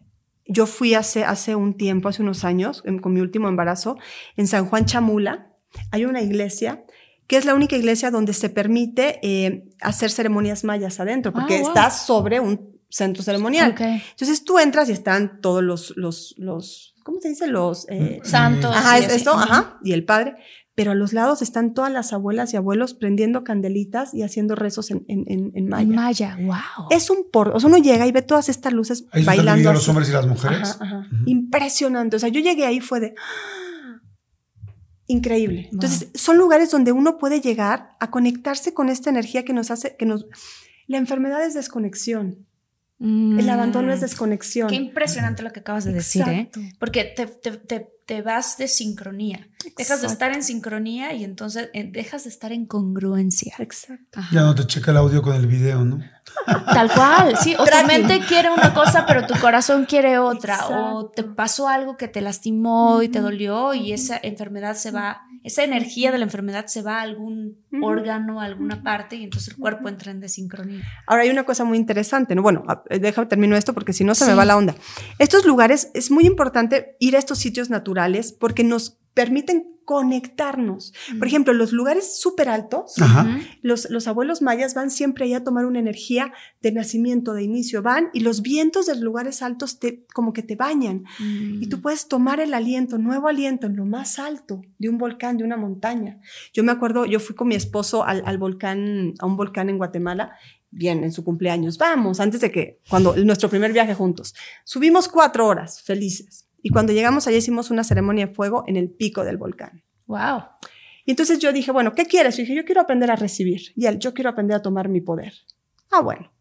yo fui hace, hace un tiempo, hace unos años, en- con mi último embarazo, en San Juan Chamula, hay una iglesia que es la única iglesia donde se permite eh, hacer ceremonias mayas adentro, porque Ah, wow. está sobre un centro ceremonial. Ok. Entonces tú entras y están todos los, los, los ¿cómo se dice? Los... eh, Santos. Ajá, y es esto, ajá, y el padre. Pero a los lados están todas las abuelas y abuelos prendiendo candelitas y haciendo rezos en, en, en, en maya. En Maya, wow. Es un por, o sea, uno llega y ve todas estas luces Ahí bailando. los hombres y las mujeres. Ajá, ajá. Impresionante. O sea, yo llegué ahí fue de increíble. Wow. Entonces, son lugares donde uno puede llegar a conectarse con esta energía que nos hace, que nos. La enfermedad es desconexión. El abandono es desconexión. Mm. Qué impresionante lo que acabas de decir, ¿eh? Porque te, te, te, te vas de sincronía. Dejas de estar en sincronía y entonces eh, dejas de estar en congruencia. Exacto. Ajá. Ya no te checa el audio con el video, ¿no? Tal cual, sí. O tu mente quiere una cosa, pero tu corazón quiere otra. O te pasó algo que te lastimó y te dolió y esa enfermedad se va esa energía de la enfermedad se va a algún órgano, a alguna parte y entonces el cuerpo entra en desincronía. Ahora hay una cosa muy interesante, ¿no? Bueno, a- déjame termino esto porque si no se me va la onda. Estos lugares es muy importante ir a estos sitios naturales porque nos permiten conectarnos. Por ejemplo, los lugares súper altos, Ajá. Los, los abuelos mayas van siempre ahí a tomar una energía de nacimiento, de inicio, van y los vientos de los lugares altos te, como que te bañan. Y tú puedes tomar el aliento, nuevo aliento en lo más alto de un volcán, de una montaña. Yo me acuerdo, yo fui con mi esposo al, al volcán, a un volcán en Guatemala, bien, en su cumpleaños, vamos, antes de que, cuando nuestro primer viaje juntos, subimos cuatro horas felices y cuando llegamos allá hicimos una ceremonia de fuego en el pico del volcán. Wow. Y entonces yo dije, bueno, ¿qué quieres? Y dije, yo quiero aprender a recibir. Y él, yo quiero aprender a tomar mi poder. Ah, bueno.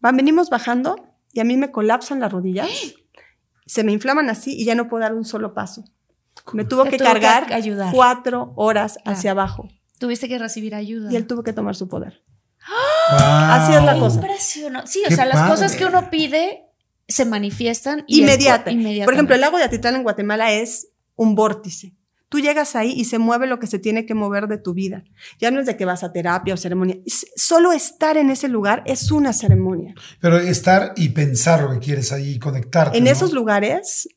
Van, venimos bajando y a mí me colapsan las rodillas. <gasps> Se me inflaman así y ya no puedo dar un solo paso. Me tuvo Te que tuvo que cargar ayudar. cuatro horas Claro. hacia abajo. Tuviste que recibir ayuda. Y él tuvo que tomar su poder. Wow. <gasps> Así es la cosa. Impresionante. Sí, o Qué sea, las padre. cosas que uno pide se manifiestan y Inmediata. Por ejemplo, el lago de Atitlán en Guatemala es un vórtice. Tú llegas ahí y se mueve lo que se tiene que mover de tu vida. Ya no es de que vas a terapia o ceremonia. Solo estar en ese lugar es una ceremonia. Pero estar y pensar lo que quieres ahí, conectarte. En ¿no? esos lugares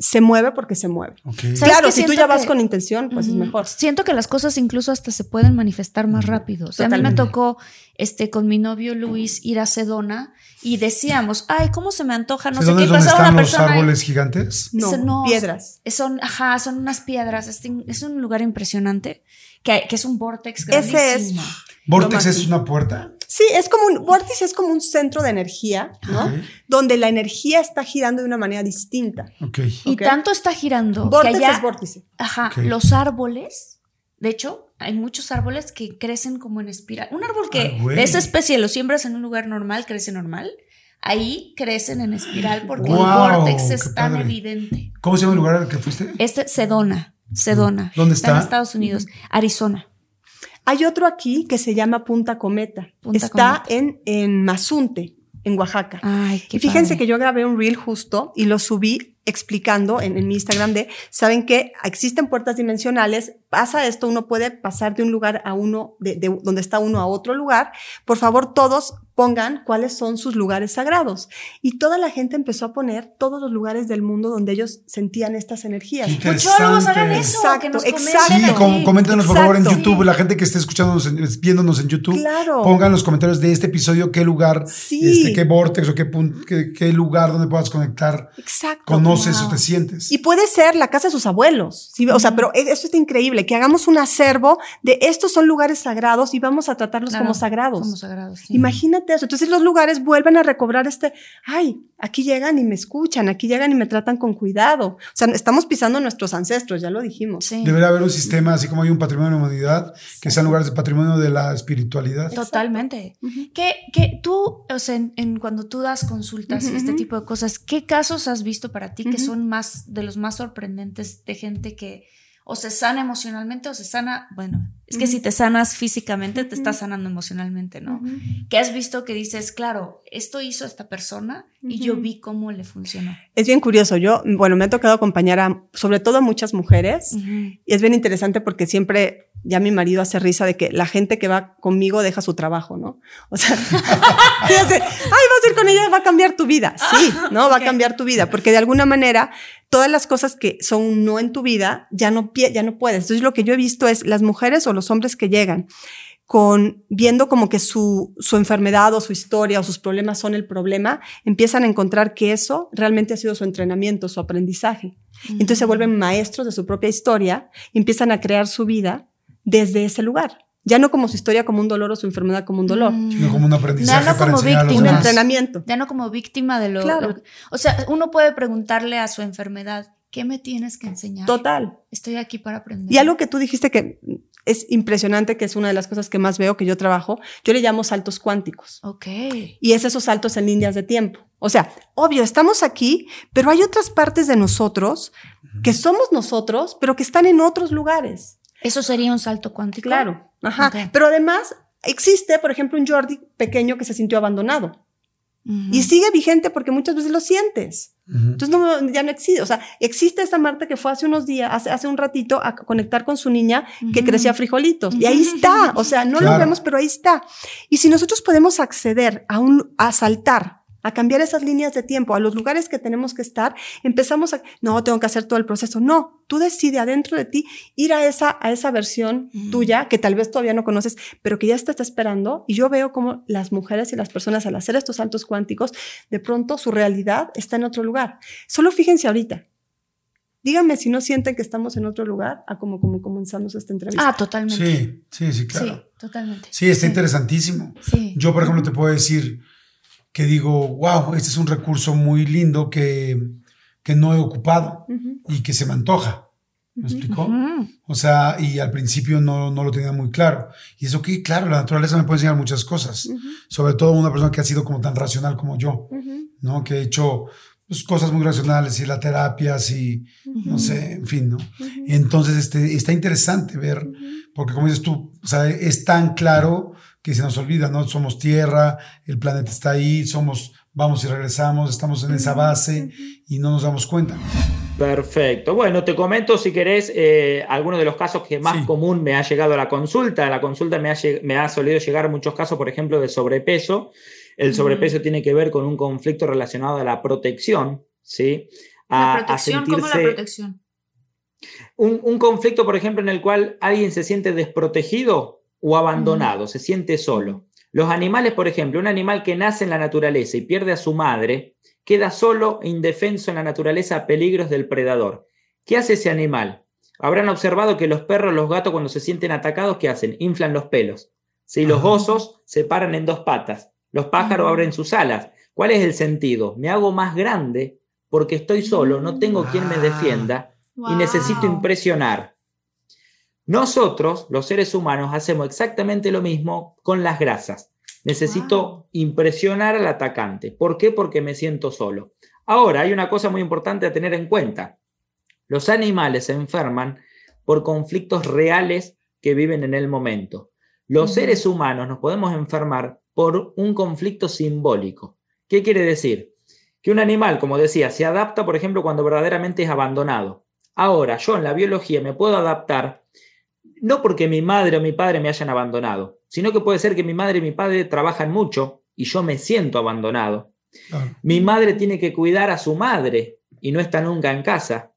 se mueve porque se mueve. Ok. ¿Sabes Claro, si tú siento ya vas que- con intención, pues es mejor. Siento que las cosas incluso hasta se pueden manifestar más rápido. O sea, a mí me tocó este, con mi novio Luis ir a Sedona y decíamos, ay, ¿cómo se me antoja? No ¿Sí, sé ¿Dónde qué. pasaba están una los persona. y- árboles gigantes? No, Eso no, piedras. Son, ajá, son unas piedras. Es, es un lugar impresionante que, que es un vortex grandísimo. Ese es- Vortex Lo es una puerta. Sí, es como un vórtice, es como un centro de energía, ¿no? Donde la energía está girando de una manera distinta. Ok. Y tanto está girando Vórtice que allá, es vórtice. ajá, los árboles, de hecho, hay muchos árboles que crecen como en espiral. Un árbol que Ah, de esa especie lo siembras en un lugar normal, crece normal. Ahí crecen en espiral porque Wow, el vortex qué es tan padre. evidente. ¿Cómo se llama el lugar al que fuiste? Este Sedona, Sedona. ¿Dónde en está? Estados Unidos, Arizona. Hay otro aquí que se llama Punta Cometa. Punta está Cometa. en, en Mazunte, en Oaxaca. Ay, qué y fíjense padre. que yo grabé un reel justo y lo subí explicando en, en mi Instagram de, saben que existen puertas dimensionales, pasa esto, uno puede pasar de un lugar a uno, de, de donde está uno a otro lugar. Por favor, todos pongan cuáles son sus lugares sagrados. Y toda la gente empezó a poner todos los lugares del mundo donde ellos sentían estas energías. Muchólogos hagan interesante. eso, Exacto, que nos exacto. comenten Sí, com- coméntenos por favor en Exacto. YouTube, la gente que esté escuchándonos, viéndonos en YouTube, Claro. pongan los comentarios de este episodio qué lugar, Sí. este, qué vortex o qué, qué, qué lugar donde puedas conectar, Exacto. conoces wow. o te sientes. Y puede ser la casa de sus abuelos. ¿sí? O sea, pero e- esto está increíble, que hagamos un acervo de estos son lugares sagrados y vamos a tratarlos Claro, como sagrados. Como sagrados. sí. Imagínate eso. Entonces los lugares vuelven a recobrar este, ay, aquí llegan y me escuchan, aquí llegan y me tratan con cuidado. O sea, estamos pisando a nuestros ancestros, ya lo dijimos. Sí. Debería haber un sistema, así como hay un patrimonio de la humanidad, que sean lugares de patrimonio de la espiritualidad. Totalmente. Ujú. ¿Qué, qué tú, o sea, en, en cuando tú das consultas y este tipo de cosas, ¿qué casos has visto para ti que son más de los más sorprendentes de gente que o se sana emocionalmente o se sana, bueno, es que si te sanas físicamente, te estás sanando emocionalmente, ¿no? Ujú. Que has visto que dices, claro, esto hizo esta persona y yo vi cómo le funcionó. Es bien curioso. Yo, bueno, me ha tocado acompañar a, sobre todo a muchas mujeres. Y es bien interesante porque siempre ya mi marido hace risa de que la gente que va conmigo deja su trabajo, ¿no? O sea, <laughs> hace, ay, vas a ir con ella, va a cambiar tu vida. <laughs> Sí, ¿no? Va a cambiar tu vida porque de alguna manera todas las cosas que son un no en tu vida ya no, ya no puedes. Entonces lo que yo he visto es las mujeres o los hombres que llegan con viendo como que su, su enfermedad o su historia o sus problemas son el problema, empiezan a encontrar que eso realmente ha sido su entrenamiento, su aprendizaje. Y Entonces se vuelven maestros de su propia historia y empiezan a crear su vida desde ese lugar. Ya no como su historia como un dolor o su enfermedad como un dolor. Mm. Sino como un aprendizaje Ya no para como víctima. Un entrenamiento. Ya no como víctima de lo, Claro. lo- O sea, uno puede preguntarle a su enfermedad, ¿qué me tienes que enseñar? Total. Estoy aquí para aprender. Y algo que tú dijiste que es impresionante, que es una de las cosas que más veo que yo trabajo, yo le llamo saltos cuánticos. Ok. Y es esos saltos en líneas de tiempo. O sea, obvio, estamos aquí, pero hay otras partes de nosotros que somos nosotros, pero que están en otros lugares. Eso sería un salto cuántico. Claro. Ajá. Pero además existe, por ejemplo, un Jordi pequeño que se sintió abandonado. Y sigue vigente porque muchas veces lo sientes. Entonces no, ya no existe. O sea, existe esta Marta que fue hace unos días, hace, hace un ratito, a conectar con su niña que crecía frijolitos. Y ahí está. O sea, no lo vemos, pero ahí está. Y si nosotros podemos acceder a un, a saltar a cambiar esas líneas de tiempo, a los lugares que tenemos que estar, empezamos a, no, tengo que hacer todo el proceso. No, tú decides adentro de ti ir a esa, a esa versión tuya que tal vez todavía no conoces, pero que ya te está esperando. Y yo veo como las mujeres y las personas al hacer estos saltos cuánticos, de pronto su realidad está en otro lugar. Solo fíjense ahorita. Díganme si no sienten que estamos en otro lugar a como, como comenzamos esta entrevista. Ah, totalmente. Sí, sí, sí, claro. Sí, totalmente. Sí, está interesantísimo. Sí. Yo, por ejemplo, te puedo decir, que digo, wow, este es un recurso muy lindo que, que no he ocupado y que se me antoja. ¿Me explicó? O sea, y al principio no, no, lo tenía muy claro. Y eso que, claro, la naturaleza me puede enseñar muchas cosas. Sobre todo una persona que ha sido como tan racional como yo, ¿no? Que he hecho pues, cosas muy racionales y la terapias y no sé, en fin, ¿no? Entonces, este, está interesante ver, porque como dices tú, o sea, es tan claro que se nos olvida, ¿no? Somos tierra, el planeta está ahí, somos, vamos y regresamos, estamos en esa base y no nos damos cuenta. Perfecto. Bueno, te comento si querés eh, algunos de los casos que más común me ha llegado a la consulta. A la consulta me ha, me ha solido llegar muchos casos, por ejemplo, de sobrepeso. El sobrepeso tiene que ver con un conflicto relacionado a la protección, ¿sí? A, ¿La protección? ¿Cómo la protección? Un, un conflicto, por ejemplo, en el cual alguien se siente desprotegido o abandonado, se siente solo. Los animales, por ejemplo, un animal que nace en la naturaleza y pierde a su madre, queda solo e indefenso en la naturaleza a peligros del predador. ¿Qué hace ese animal? Habrán observado que los perros, los gatos, cuando se sienten atacados, ¿qué hacen? Inflan los pelos. Si los osos se paran en dos patas, los pájaros abren sus alas. ¿Cuál es el sentido? Me hago más grande porque estoy solo, no tengo quien me defienda y necesito impresionar. Nosotros, los seres humanos, hacemos exactamente lo mismo con las grasas. Necesito impresionar al atacante. ¿Por qué? Porque me siento solo. Ahora, hay una cosa muy importante a tener en cuenta. Los animales se enferman por conflictos reales que viven en el momento. Los seres humanos nos podemos enfermar por un conflicto simbólico. ¿Qué quiere decir? Que un animal, como decía, se adapta, por ejemplo, cuando verdaderamente es abandonado. Ahora, yo en la biología me puedo adaptar no porque mi madre o mi padre me hayan abandonado, sino que puede ser que mi madre y mi padre trabajan mucho y yo me siento abandonado. Mi madre tiene que cuidar a su madre y no está nunca en casa.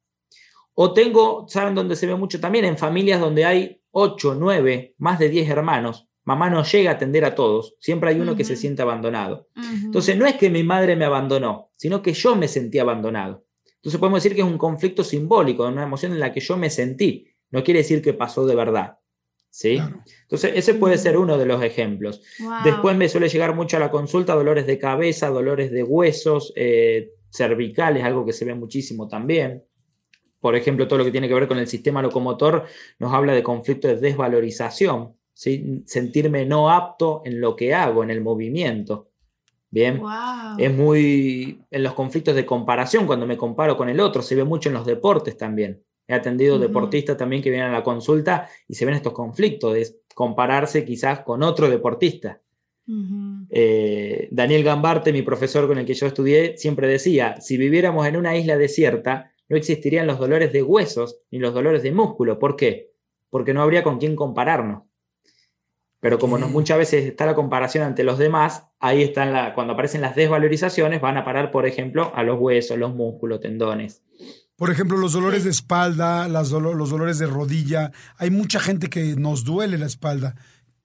O tengo, ¿saben dónde se ve mucho también? En familias donde hay 8, 9, más de 10 hermanos. Mamá no llega a atender a todos, siempre hay uno que se siente abandonado. Entonces no es que mi madre me abandonó, sino que yo me sentí abandonado. Entonces podemos decir que es un conflicto simbólico, una emoción en la que yo me sentí no quiere decir que pasó de verdad. ¿Sí? Entonces, ese puede ser uno de los ejemplos. Después me suele llegar mucho a la consulta dolores de cabeza, dolores de huesos, eh, cervicales, algo que se ve muchísimo también. Por ejemplo, todo lo que tiene que ver con el sistema locomotor nos habla de conflicto de desvalorización, ¿sí? sentirme no apto en lo que hago, en el movimiento. Bien, es muy en los conflictos de comparación, cuando me comparo con el otro, se ve mucho en los deportes también. He atendido deportistas también que vienen a la consulta y se ven estos conflictos de compararse quizás con otro deportista. Eh, Daniel Gambarte, mi profesor con el que yo estudié, siempre decía, si viviéramos en una isla desierta, no existirían los dolores de huesos ni los dolores de músculo. ¿Por qué? Porque no habría con quién compararnos. Pero como muchas veces está la comparación ante los demás, ahí están la, cuando aparecen las desvalorizaciones, van a parar, por ejemplo, a los huesos, los músculos, tendones. Por ejemplo, los dolores de espalda, los dolores de rodilla. Hay mucha gente que nos duele la espalda.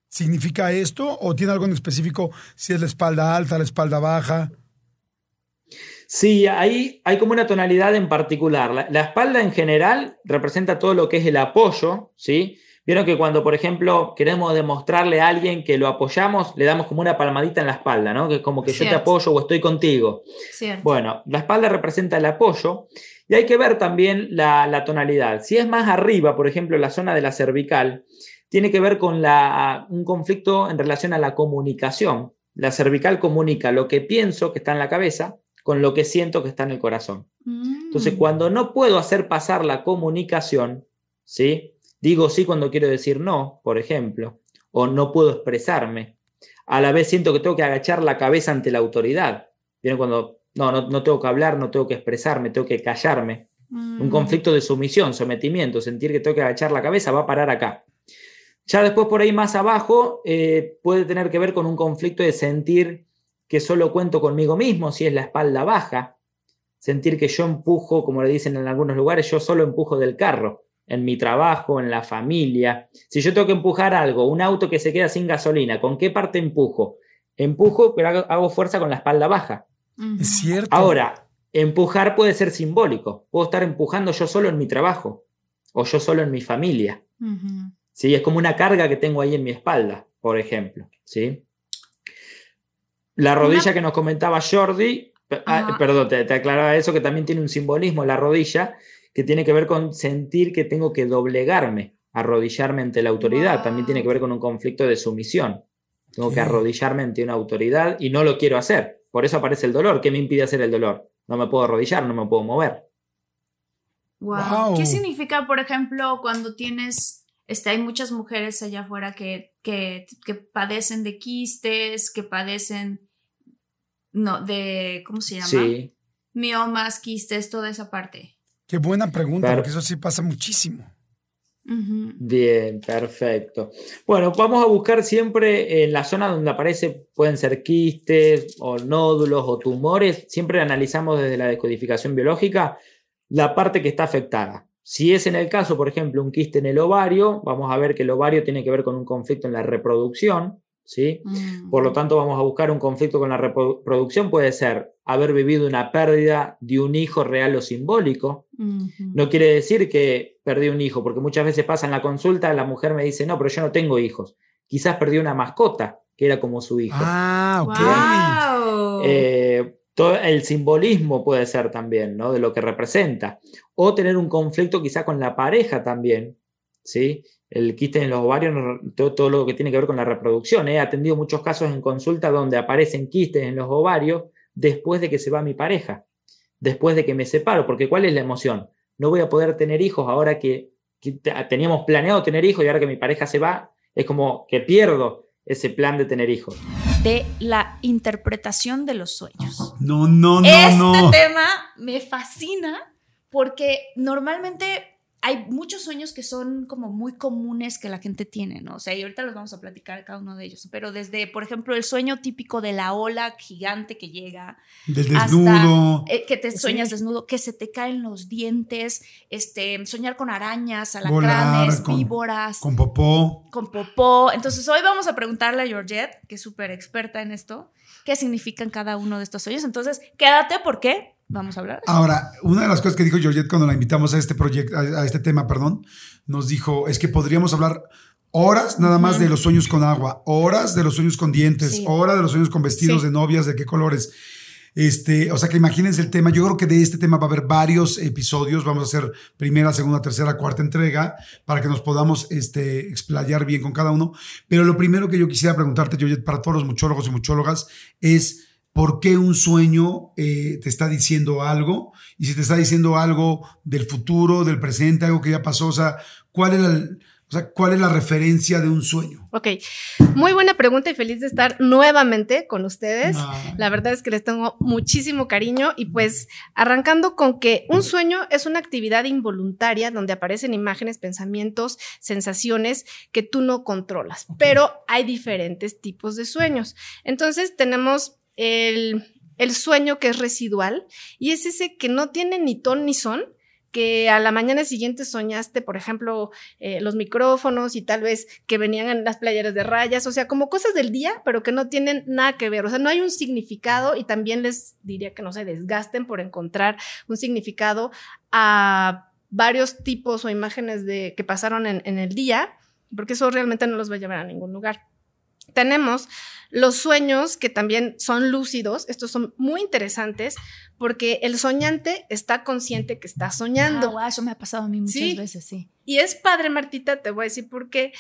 ¿Significa esto o tiene algo en específico si es la espalda alta, la espalda baja? Sí, ahí hay como una tonalidad en particular. La, la, espalda en general representa todo lo que es el apoyo, ¿sí? Vieron que cuando, por ejemplo, queremos demostrarle a alguien que lo apoyamos, le damos como una palmadita en la espalda, ¿no? Que es como que yo te apoyo o estoy contigo. Bueno, la espalda representa el apoyo y hay que ver también la, tonalidad. Si es más arriba, por ejemplo, la zona de la cervical, tiene que ver con la, un conflicto en relación a la comunicación. La cervical comunica lo que pienso que está en la cabeza con lo que siento que está en el corazón. Entonces, mm. cuando no puedo hacer pasar la comunicación, ¿sí? Digo sí cuando quiero decir no, por ejemplo, o no puedo expresarme. A la vez siento que tengo que agachar la cabeza ante la autoridad. Viene cuando, no, no, no tengo que hablar, no tengo que expresarme, tengo que callarme. Un Mm. conflicto de sumisión, sometimiento, sentir que tengo que agachar la cabeza, va a parar acá. Ya después por ahí más abajo eh, puede tener que ver con un conflicto de sentir que solo cuento conmigo mismo, si es la espalda baja, sentir que yo empujo, como le dicen en algunos lugares, yo solo empujo del carro, en mi trabajo, en la familia. Si yo tengo que empujar algo, un auto que se queda sin gasolina, ¿con qué parte empujo? Empujo, pero hago, hago fuerza con la espalda baja. Ujú. Es cierto. Ahora, empujar puede ser simbólico. Puedo estar empujando yo solo en mi trabajo o yo solo en mi familia. ¿sí? Es como una carga que tengo ahí en mi espalda, por ejemplo. ¿sí? La rodilla que nos comentaba Jordi, ah, perdón, te, te aclaraba eso, que también tiene un simbolismo, la rodilla, que tiene que ver con sentir que tengo que doblegarme, arrodillarme ante la autoridad. También tiene que ver con un conflicto de sumisión. Tengo que arrodillarme ante una autoridad y no lo quiero hacer. Por eso aparece el dolor. ¿Qué me impide hacer el dolor? No me puedo arrodillar, no me puedo mover. Wow. Wow. ¿Qué significa, por ejemplo, cuando tienes, este, hay muchas mujeres allá afuera que, que, que padecen de quistes, que padecen, no, de, ¿cómo se llama? Sí. Miomas, quistes, toda esa parte. Qué buena pregunta, porque eso sí pasa muchísimo. Bien, perfecto. Bueno, vamos a buscar siempre en la zona donde aparece, pueden ser quistes o nódulos o tumores, siempre analizamos desde la descodificación biológica la parte que está afectada. Si es en el caso, por ejemplo, un quiste en el ovario, vamos a ver que el ovario tiene que ver con un conflicto en la reproducción, ¿sí? Mm. Por lo tanto, vamos a buscar un conflicto con la reproducción, puede ser haber vivido una pérdida de un hijo real o simbólico, no quiere decir que perdí un hijo, porque muchas veces pasa en la consulta, la mujer me dice, no, pero yo no tengo hijos. Quizás perdí una mascota que era como su hijo. Ah, ok. Wow. Eh, todo el simbolismo puede ser también, ¿no? De lo que representa. O tener un conflicto quizá con la pareja también, ¿sí? El quiste en los ovarios, todo, todo lo que tiene que ver con la reproducción. He atendido muchos casos en consulta donde aparecen quistes en los ovarios después de que se va mi pareja, después de que me separo, porque ¿cuál es la emoción? No voy a poder tener hijos ahora que, que te- teníamos planeado tener hijos y ahora que mi pareja se va, es como que pierdo ese plan de tener hijos. de la interpretación de los sueños. No, no, no, este no. tema me fascina porque normalmente hay muchos sueños que son como muy comunes que la gente tiene, ¿no? O sea, y ahorita los vamos a platicar cada uno de ellos, pero desde, por ejemplo, el sueño típico de la ola gigante que llega, Del hasta, desnudo. eh, que te Sí. sueñas desnudo, que se te caen los dientes, este, soñar con arañas, Volar, alacranes, con- víboras, Con popó. con popó. Entonces hoy vamos a preguntarle a Georgette, que es súper experta en esto, qué significan cada uno de estos sueños. Entonces, quédate porque vamos a hablar. Ahora, una de las cosas que dijo Georgette cuando la invitamos a este proyecto, a, este tema, perdón, nos dijo, es que podríamos hablar horas nada más de los sueños con agua, horas de los sueños con dientes, Sí. horas de los sueños con vestidos Sí. de novias, de qué colores. Este, o sea que imagínense el tema. Yo creo que de este tema va a haber varios episodios. Vamos a hacer primera, segunda, tercera, cuarta entrega para que nos podamos este, explayar bien con cada uno. Pero lo primero que yo quisiera preguntarte, Georgette, para todos los muchólogos y muchólogas, es por qué un sueño eh, te está diciendo algo y si te está diciendo algo del futuro, del presente, algo que ya pasó, o sea, ¿cuál es la, o sea, ¿cuál es la referencia de un sueño? Ok, muy buena pregunta y feliz de estar nuevamente con ustedes. Ah, La verdad es que les tengo muchísimo cariño y pues arrancando con que un sueño es una actividad involuntaria donde aparecen imágenes, pensamientos, sensaciones que tú no controlas, pero hay diferentes tipos de sueños. Entonces tenemos el, sueño que es residual y es ese que no tiene ni ton ni son que a la mañana siguiente soñaste, por ejemplo, eh, los micrófonos y tal vez que venían en las playeras de rayas, o sea, como cosas del día, pero que no tienen nada que ver, o sea, no hay un significado y también les diría que no se desgasten por encontrar un significado a varios tipos o imágenes de, que pasaron en el día, porque eso realmente no los va a llevar a ningún lugar. Tenemos los sueños que también son lúcidos, estos son muy interesantes porque el soñante está consciente que está soñando. Ah, eso me ha pasado a mí muchas Sí. veces, sí. Y es padre, Martita, te voy a decir por qué.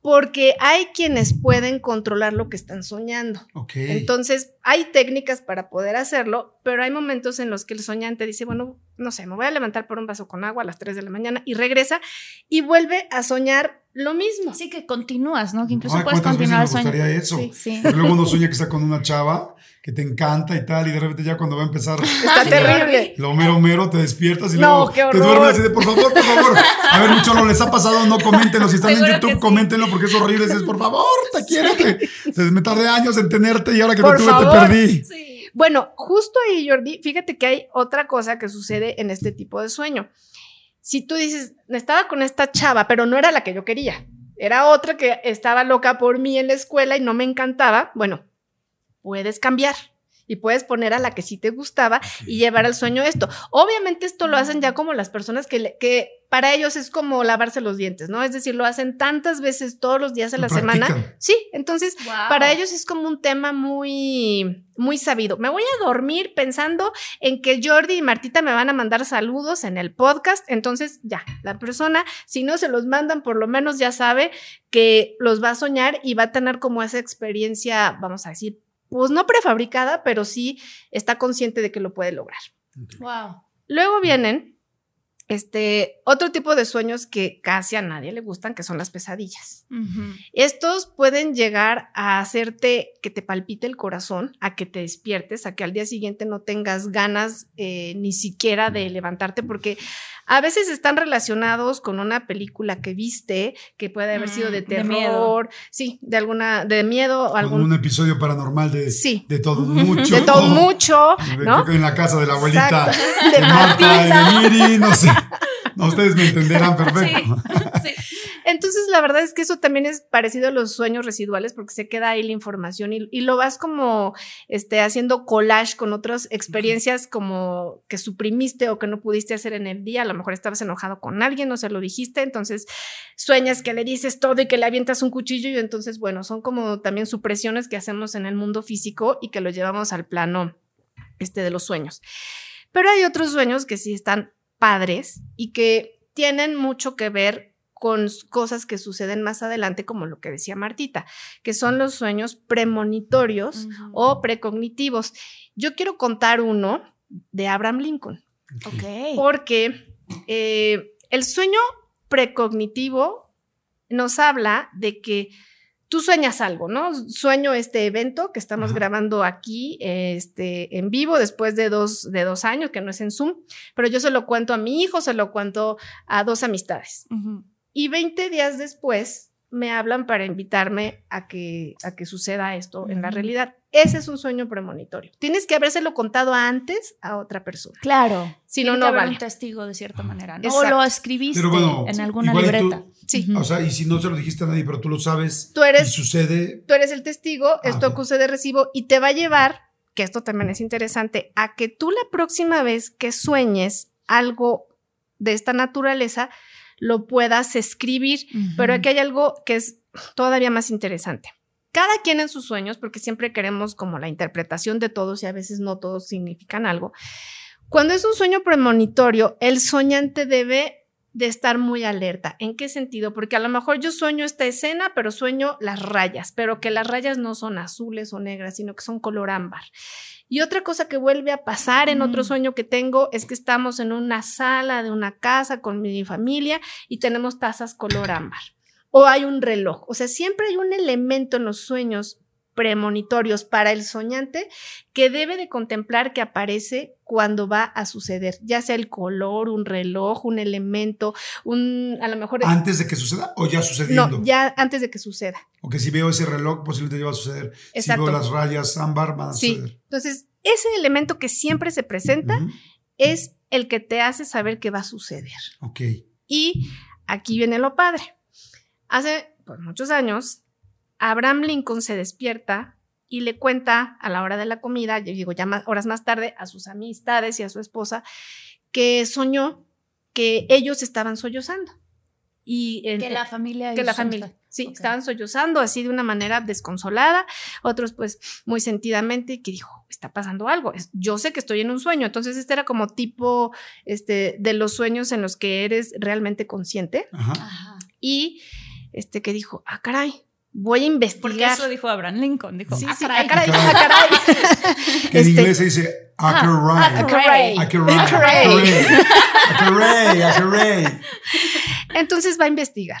Porque hay quienes pueden controlar lo que están soñando. Entonces, hay técnicas para poder hacerlo, pero hay momentos en los que el soñante dice, bueno, no sé, me voy a levantar por un vaso con agua a las 3 de la mañana y regresa y vuelve a soñar lo mismo. Así que continúas, ¿no? Que incluso Ay, puedes ¿cuántas veces continuar el sueño. eso? Sí. Sí. Luego uno sueña que está con una chava que te encanta y tal, y de repente ya cuando va a empezar <laughs> Está <laughs> terrible. lo mero mero, te despiertas y No, luego qué te duermes así de por favor, por favor. A ver, mucho no les ha pasado, no coméntenlo. Si están en YouTube, que sí. coméntenlo porque es horrible. Dices, por favor, te quiero. Te, te- me tardé años en tenerte y ahora que Por te tuve favor. te perdí. Sí. Bueno, justo ahí, Jordi, fíjate que hay otra cosa que sucede en este tipo de sueño. Si tú dices, estaba con esta chava, pero no era la que yo quería, era otra que estaba loca por mí en la escuela y no me encantaba, bueno, puedes cambiar y puedes poner a la que sí te gustaba y llevar al sueño esto. Obviamente esto lo hacen ya como las personas que, le- que para ellos es como lavarse los dientes, ¿no? Es decir, lo hacen tantas veces todos los días de Lo la semana. Sí, entonces Wow. para ellos es como un tema muy, muy sabido. Me voy a dormir pensando en que Jordi y Martita me van a mandar saludos en el podcast. Entonces, ya, la persona, si no se los mandan, por lo menos ya sabe que los va a soñar y va a tener como esa experiencia, vamos a decir, pues no prefabricada, pero sí está consciente de que lo puede lograr. Wow. Luego vienen este otro tipo de sueños que casi a nadie le gustan, que son las pesadillas. Estos pueden llegar a hacerte que te palpite el corazón, a que te despiertes, a que al día siguiente no tengas ganas eh, ni siquiera de levantarte, porque a veces están relacionados con una película que viste, que puede haber sido de Mm, de miedo. terror, sí, de alguna, de miedo o algún. un episodio paranormal de, Sí. de todo mucho. De todo <laughs> mucho, De- ¿no? En la casa de la abuelita Exacto. de De Marta y de Miri, no sé. <laughs> No, ustedes me entenderán perfecto. Sí. Entonces, la verdad es que eso también es parecido a los sueños residuales porque se queda ahí la información y, y lo vas como este, haciendo collage con otras experiencias como que suprimiste o que no pudiste hacer en el día. A lo mejor estabas enojado con alguien, no se lo dijiste, entonces sueñas que le dices todo y que le avientas un cuchillo y entonces, bueno, son como también supresiones que hacemos en el mundo físico y que lo llevamos al plano este, de los sueños. Pero hay otros sueños que sí están padres y que tienen mucho que ver con cosas que suceden más adelante, como lo que decía Martita, que son los sueños premonitorios o precognitivos. Yo quiero contar uno de Abraham Lincoln, Ok. porque eh, el sueño precognitivo nos habla de que tú sueñas algo, ¿no? Sueño este evento que estamos Ajá. grabando aquí este, en vivo después de dos, de dos años, que no es en Zoom, pero yo se lo cuento a mi hijo, se lo cuento a dos amistades. Y 20 días después me hablan para invitarme a que, a que suceda esto en la realidad. Ese es un sueño premonitorio. Tienes que habérselo contado antes a otra persona. Claro. Si no, no vale. un testigo de cierta manera. ¿no? O lo escribiste Pero bueno, en alguna tú- libreta. Sí. O sea, y si no se lo dijiste a nadie, pero tú lo sabes Tú eres- y sucede, Tú eres el testigo, esto ok. acuse de recibo y te va a llevar, que esto también es interesante, a que tú la próxima vez que sueñes algo de esta naturaleza, lo puedas escribir. Pero aquí hay algo que es todavía más interesante. Cada quien en sus sueños, porque siempre queremos como la interpretación de todos y a veces no todos significan algo. Cuando es un sueño premonitorio, el soñante debe de estar muy alerta. ¿En qué sentido? Porque a lo mejor yo sueño esta escena, pero sueño las rayas, pero que las rayas no son azules o negras, sino que son color ámbar. Y otra cosa que vuelve a pasar en otro sueño que tengo es que estamos en una sala de una casa con mi familia y tenemos tazas color ámbar. O hay un reloj. O sea, siempre hay un elemento en los sueños premonitorios para el soñante que debe de contemplar que aparece cuando va a suceder, ya sea el color, un reloj, un elemento, un a lo mejor antes de que suceda o ya sucediendo. no, ya antes de que suceda. O que si veo ese reloj, posiblemente ya va a suceder. Exacto. Si veo las rayas ámbar, van a Sí. suceder. Entonces, ese elemento que siempre se presenta es el que te hace saber que va a suceder. Ok. Y aquí viene lo padre. Hace pues, muchos años, Abraham Lincoln se despierta y le cuenta a la hora de la comida, yo digo ya más, horas más tarde, a sus amistades y a su esposa, que soñó que ellos estaban sollozando. Y en- Que la familia. que la familia. Sí, estaban sollozando así de una manera desconsolada, otros pues muy sentidamente que dijo, está pasando algo, es- yo sé que estoy en un sueño, entonces este era como tipo este de los sueños en los que eres realmente consciente Ajá. Ajá. y este que dijo, ah caray, voy a Porque investigar. eso dijo Abraham Lincoln. Dijo, Sí, "Ah, sí, caray". caray, caray. <laughs> Que en Este, inglés se dice Acaray. Acaray. Acaray. Acaray. Acaray. Acaray. Acaray. Entonces va a investigar.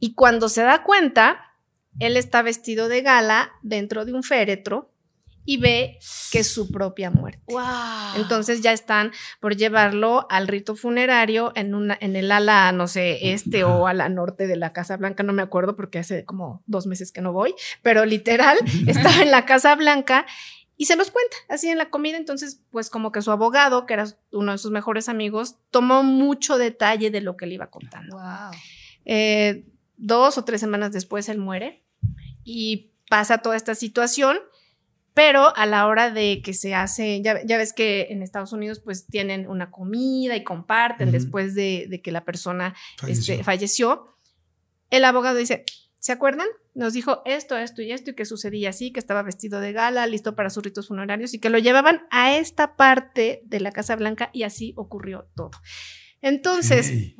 Y cuando se da cuenta, él está vestido de gala dentro de un féretro y ve que es su propia muerte. Entonces ya están por llevarlo al rito funerario en, una, en el ala, no sé, este o ala norte de la Casa Blanca, no me acuerdo porque hace como dos meses que no voy, pero literal <laughs> estaba en la Casa Blanca y se los cuenta así en la comida. Entonces, pues como que su abogado, que era uno de sus mejores amigos, tomó mucho detalle de lo que le iba contando. Eh, dos o tres semanas después él muere y pasa toda esta situación, pero a la hora de que se hace, ya, ves que en Estados Unidos pues tienen una comida y comparten después de, que la persona falleció. Este, falleció, el abogado dice, ¿se acuerdan? Nos dijo esto, esto y esto y que sucedía así, que estaba vestido de gala, listo para sus ritos funerarios y que lo llevaban a esta parte de la Casa Blanca y así ocurrió todo. Entonces,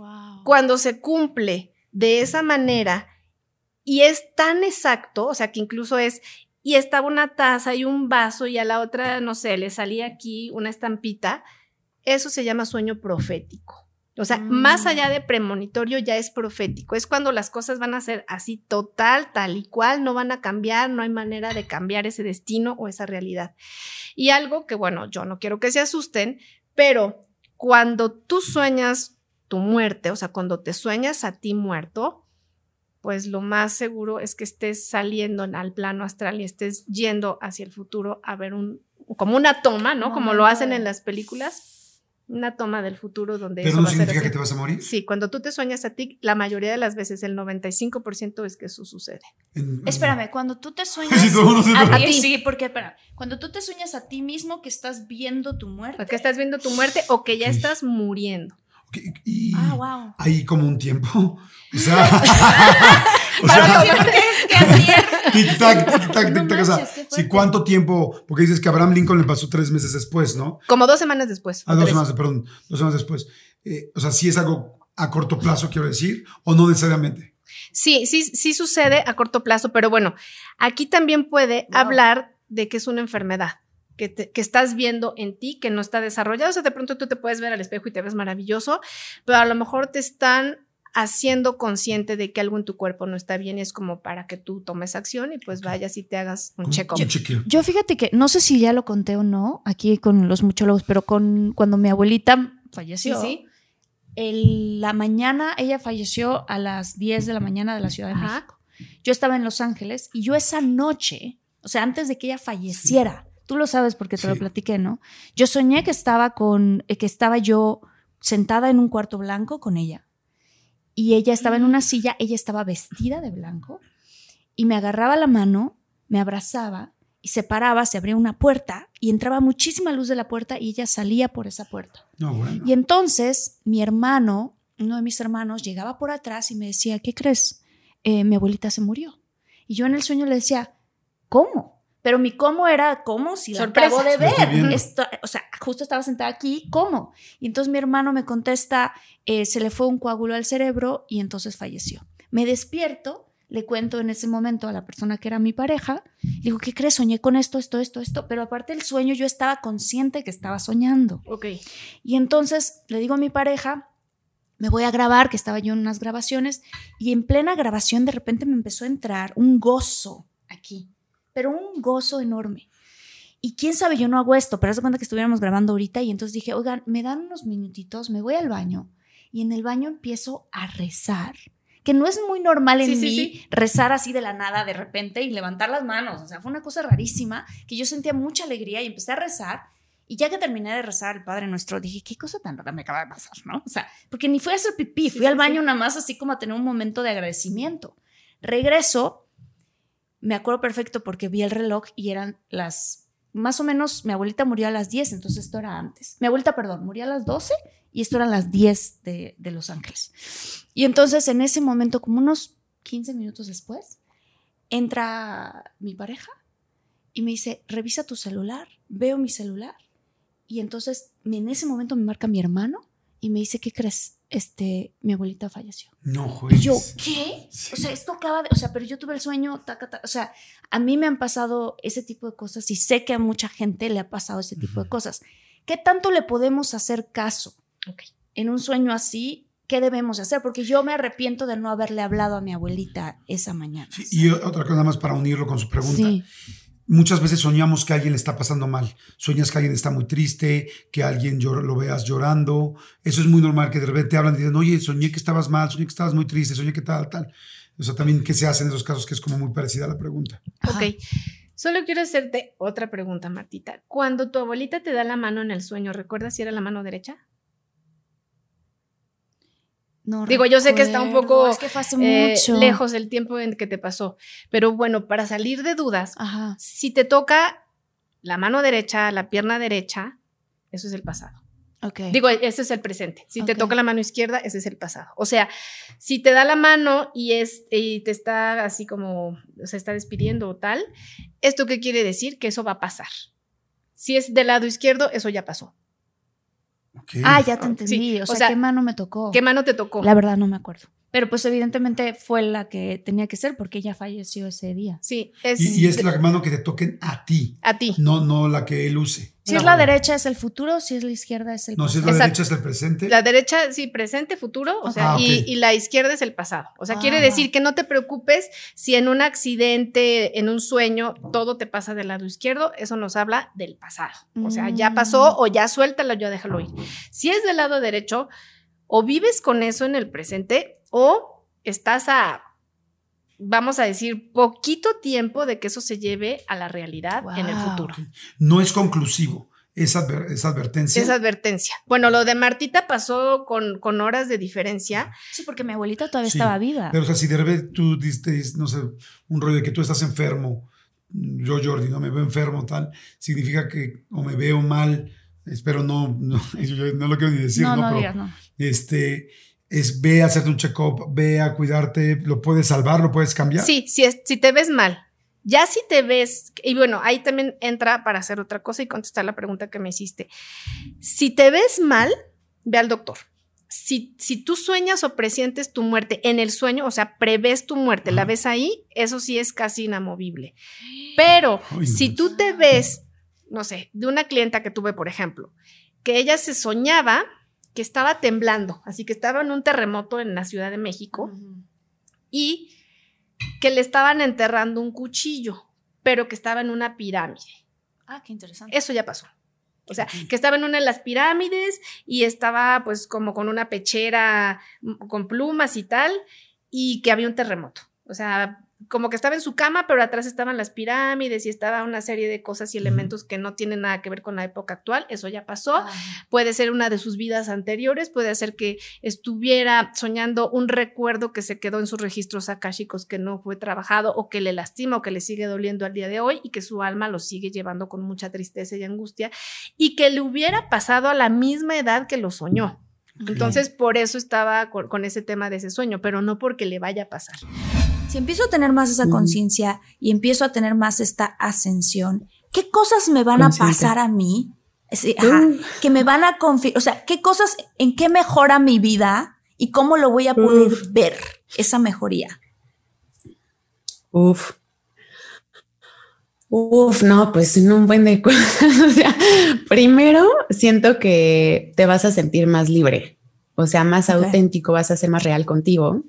cuando se cumple de esa manera y es tan exacto, o sea, que incluso es, y estaba una taza y un vaso y a la otra, no sé, le salía aquí una estampita, eso se llama sueño profético. O sea, más allá de mm. premonitorio ya es profético. Es cuando las cosas van a ser así total, tal y cual, no van a cambiar, no hay manera de cambiar ese destino o esa realidad. Y algo que, bueno, yo no quiero que se asusten, pero cuando tú sueñas tu muerte, o sea, cuando te sueñas a ti muerto, pues lo más seguro es que estés saliendo al plano astral y estés yendo hacia el futuro a ver un, como una toma, ¿no? Como lo hacen en las películas una toma del futuro donde ¿Pero no significa que te vas a morir? Sí, cuando tú te sueñas a ti, la mayoría de las veces, el 95% es que eso sucede. Espérame, cuando tú te sueñas <laughs> a, ti, sí, porque espera, cuando tú te sueñas a ti mismo que estás viendo tu muerte. Que estás viendo tu muerte o que ya estás muriendo. Y ah, wow. Hay como un tiempo. O sea, <laughs> o sea tic tac, tic tac, tic tac. o sea, si cuánto tiempo, porque dices que Abraham Lincoln le pasó tres meses después, ¿no? Como dos semanas después. Ah, dos semanas, perdón, dos semanas después. Eh, o sea, si es algo a corto plazo, quiero decir, o no necesariamente. Sí, sí, sí sucede a corto plazo, pero bueno, aquí también puede hablar de que es una enfermedad que, estás viendo en ti, que no está desarrollado. O sea, de pronto tú te puedes ver al espejo y te ves maravilloso, pero a lo mejor te están haciendo consciente de que algo en tu cuerpo no está bien y es como para que tú tomes acción y pues vayas y te hagas un check-up. Yo, fíjate que no sé si ya lo conté o no aquí con los muchólogos, pero con cuando mi abuelita falleció. Sí, la mañana ella falleció a las 10 de la mañana de la Ciudad de México. Yo estaba en Los Ángeles y yo esa noche, o sea, antes de que ella falleciera, Tú lo sabes porque te lo platiqué, ¿no? Yo soñé que estaba con, eh, que estaba yo sentada en un cuarto blanco con ella. Y ella estaba en una mm. silla, ella estaba vestida de blanco y me agarraba la mano, me abrazaba y se paraba, se abría una puerta y entraba muchísima luz de la puerta y ella salía por esa puerta. Y entonces mi hermano, uno de mis hermanos, llegaba por atrás y me decía, ¿qué crees? Eh, mi abuelita se murió. Y yo en el sueño le decía, ¿cómo? Pero mi cómo era, ¿cómo? Si la acabo de ver. o sea, justo estaba sentada aquí, ¿cómo? Y entonces mi hermano me contesta, eh, se le fue un coágulo al cerebro y entonces falleció. Me despierto, le cuento en ese momento a la persona que era mi pareja, le digo, ¿qué crees? Soñé con esto, esto, esto, esto, pero aparte del sueño yo estaba consciente que estaba soñando. Ok. Y entonces le digo a mi pareja, me voy a grabar, que estaba yo en unas grabaciones, y en plena grabación de repente me empezó a entrar un gozo aquí pero un gozo enorme. Y quién sabe, yo no hago esto, pero haz de cuenta que estuviéramos grabando ahorita y entonces dije, oigan, me dan unos minutitos, me voy al baño y en el baño empiezo a rezar. Que no es muy normal en mí rezar así de la nada de repente y levantar las manos. O sea, fue una cosa rarísima que yo sentía mucha alegría y empecé a rezar. Y ya que terminé de rezar el Padre Nuestro, dije, qué cosa tan rara me acaba de pasar, ¿no? O sea, porque ni fui a hacer pipí, fui al baño nada más así como a tener un momento de agradecimiento. Regreso me acuerdo perfecto porque vi el reloj y eran las más o menos mi abuelita murió a las 10, entonces esto era antes. Mi abuelita, perdón, murió a las 12 y esto eran las 10 de, de Los Ángeles. Y entonces en ese momento, como unos 15 minutos después, entra mi pareja y me dice, revisa tu celular, veo mi celular. Y entonces en ese momento me marca mi hermano y me dice, ¿qué crees? Este, mi abuelita falleció. No, Y juegues. yo, ¿qué? O sea, esto acaba de, o sea, pero yo tuve el sueño, taca, taca, o sea, a mí me han pasado ese tipo de cosas y sé que a mucha gente le ha pasado ese tipo de cosas. ¿Qué tanto le podemos hacer caso en un sueño así? ¿Qué debemos hacer? Porque yo me arrepiento de no haberle hablado a mi abuelita esa mañana. Sí, y otra cosa nada más para unirlo con su pregunta. Sí. Muchas veces soñamos que a alguien le está pasando mal. Sueñas que alguien está muy triste, que alguien llor- lo veas llorando. Eso es muy normal, que de repente te hablan y dicen, oye, soñé que estabas mal, soñé que estabas muy triste, soñé que tal, tal. O sea, también qué se hace en esos casos, que es como muy parecida a la pregunta. Ajá. Ok. Solo quiero hacerte otra pregunta, Martita. Cuando tu abuelita te da la mano en el sueño, ¿recuerdas si era la mano derecha? No Digo, yo sé que está un poco, Es que Eh, lejos el tiempo en que te pasó. Pero bueno, para salir de dudas, Ajá. si te toca la mano derecha, la pierna derecha, eso es el pasado. Ok. Digo, ese es el presente. Si te toca la mano izquierda, ese es el pasado. O sea, si te da la mano y, es, y te está así como, se está despidiendo o tal, ¿esto qué quiere decir? Que eso va a pasar. Si es del lado izquierdo, eso ya pasó. Ah, ya te entendí. O, o sea, sea, ¿qué mano me tocó? ¿Qué mano te tocó? La verdad no me acuerdo. Pero pues evidentemente fue la que tenía que ser porque ella falleció ese día. Sí, es, Y, y es la mano que te toquen a ti, a ti. no, no la que él use. Si No. es la derecha es el futuro, si es la izquierda es el No, si es pasado. la Exacto. derecha es el presente. La derecha, sí, presente, futuro, o sea, Ah, y, y la izquierda es el pasado. O sea, Ah, quiere va. decir que no te preocupes si en un accidente, en un sueño, todo te pasa del lado izquierdo, eso nos habla del pasado. O sea, ya Mm. pasó o ya suéltalo, ya déjalo ir. Si es del lado derecho, o vives con eso en el presente o estás a, vamos a decir, poquito tiempo de que eso se lleve a la realidad en el futuro. No es conclusivo. Esa, adver- esa advertencia. Esa advertencia. Bueno, lo de Martita pasó con, con horas de diferencia. Sí, porque mi abuelita todavía Sí, estaba viva. Pero, o sea, si de repente tú diste, no sé, un rollo de que tú estás enfermo, yo, Jordi, no me veo enfermo, tal, significa que o me veo mal, espero no, no, <laughs> yo no lo quiero ni decir, no, ¿no? no, Pero, digas, no. este, es ve a hacerte un check-up, ve a cuidarte, lo puedes salvar, lo puedes cambiar. Sí, si, es, si te ves mal. Ya si te ves, y bueno, ahí también entra para hacer otra cosa y contestar la pregunta que me hiciste. Si te ves mal, ve al doctor. Si, si tú sueñas o presientes tu muerte en el sueño, o sea, prevés tu muerte, la Ajá. ves ahí, eso sí es casi inamovible. Pero Ay, si no. tú te ves, no sé, de una clienta que tuve, por ejemplo, que ella se soñaba que estaba temblando, así que estaba en un terremoto en la Ciudad de México y que le estaban enterrando un cuchillo, pero que estaba en una pirámide. Ah, qué interesante. Eso ya pasó. O sea, que estaba en una de las pirámides y estaba pues como con una pechera mm, con plumas y tal, y que había un terremoto. O sea, como que estaba en su cama, pero atrás estaban las pirámides y estaba una serie de cosas y elementos que no tienen nada que ver con la época actual. Eso ya pasó Ah, puede ser una de sus vidas anteriores, puede ser que estuviera soñando un recuerdo que se quedó en sus registros akáshicos que no fue trabajado o que le lastima o que le sigue doliendo al día de hoy y que su alma lo sigue llevando con mucha tristeza y angustia y que le hubiera pasado a la misma edad que lo soñó. Entonces, por eso estaba con, con ese tema de ese sueño, pero no porque le vaya a pasar. Si empiezo a tener más esa conciencia y empiezo a tener más esta ascensión, ¿qué cosas me van Consciente. a pasar a mí? Que me van a confirmar, o sea, ¿qué cosas, en qué mejora mi vida y cómo lo voy a poder Uf. ver esa mejoría? Uf. Uf, no, pues en un buen de <laughs> cosas. O sea, primero siento que te vas a sentir más libre, o sea, más auténtico, vas a ser más real contigo.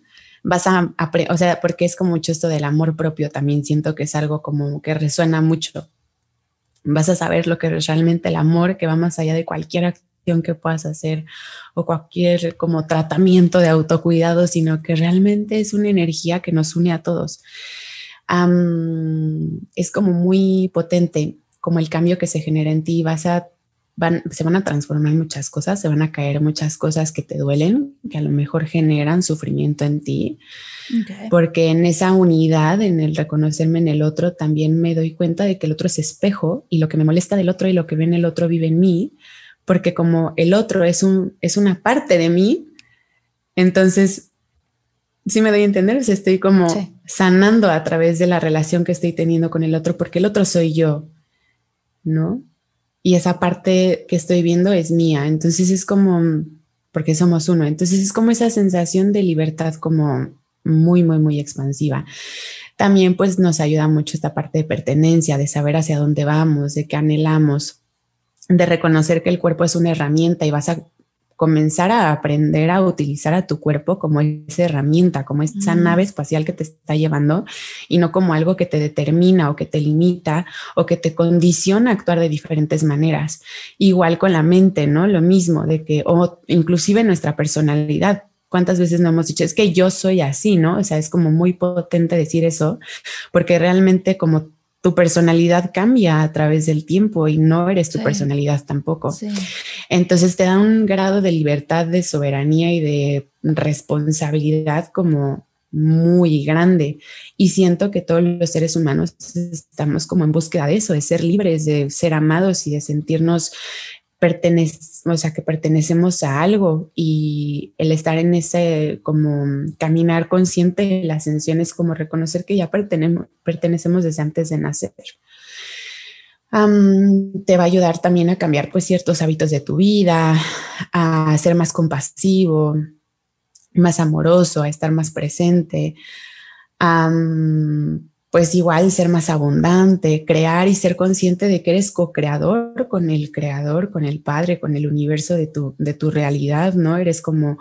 Vas a, apre- o sea, porque es como mucho esto del amor propio también, siento que es algo como que resuena mucho. Vas a saber lo que es realmente el amor, que va más allá de cualquier acción que puedas hacer o cualquier como tratamiento de autocuidado, sino que realmente es una energía que nos une a todos. Es como muy potente, como el cambio que se genera en ti. Vas a van, se van a transformar muchas cosas, se van a caer muchas cosas que te duelen, que a lo mejor generan sufrimiento en ti. Porque en esa unidad, en el reconocerme en el otro, también me doy cuenta de que el otro es espejo y lo que me molesta del otro y lo que ve en el otro vive en mí, porque como el otro es, un, es una parte de mí, entonces, sí me doy a entender, estoy como sanando a través de la relación que estoy teniendo con el otro, porque el otro soy yo, ¿no? Y esa parte que estoy viendo es mía, entonces es como, porque somos uno, entonces es como esa sensación de libertad como muy, muy, muy expansiva. También pues nos ayuda mucho esta parte de pertenencia, de saber hacia dónde vamos, de qué anhelamos, de reconocer que el cuerpo es una herramienta y vas a comenzar a aprender a utilizar a tu cuerpo como esa herramienta, como esa nave espacial que te está llevando y no como algo que te determina o que te limita o que te condiciona a actuar de diferentes maneras. Igual con la mente, ¿no? Lo mismo, de que, o inclusive nuestra personalidad, cuántas veces no hemos dicho, es que yo soy así, ¿no? O sea, es como muy potente decir eso, porque realmente como tu personalidad cambia a través del tiempo y no eres tu personalidad tampoco. Entonces te da un grado de libertad, de soberanía y de responsabilidad como muy grande. Y siento que todos los seres humanos estamos como en búsqueda de eso, de ser libres, de ser amados y de sentirnos o sea, que pertenecemos a algo y el estar en ese como caminar consciente la ascensión es como reconocer que ya pertenecemos, pertenecemos desde antes de nacer. te va a ayudar también a cambiar pues ciertos hábitos de tu vida, a ser más compasivo, más amoroso, a estar más presente, a pues igual ser más abundante, crear y ser consciente de que eres co-creador con el creador, con el padre, con el universo de tu, de tu realidad, ¿no? Eres como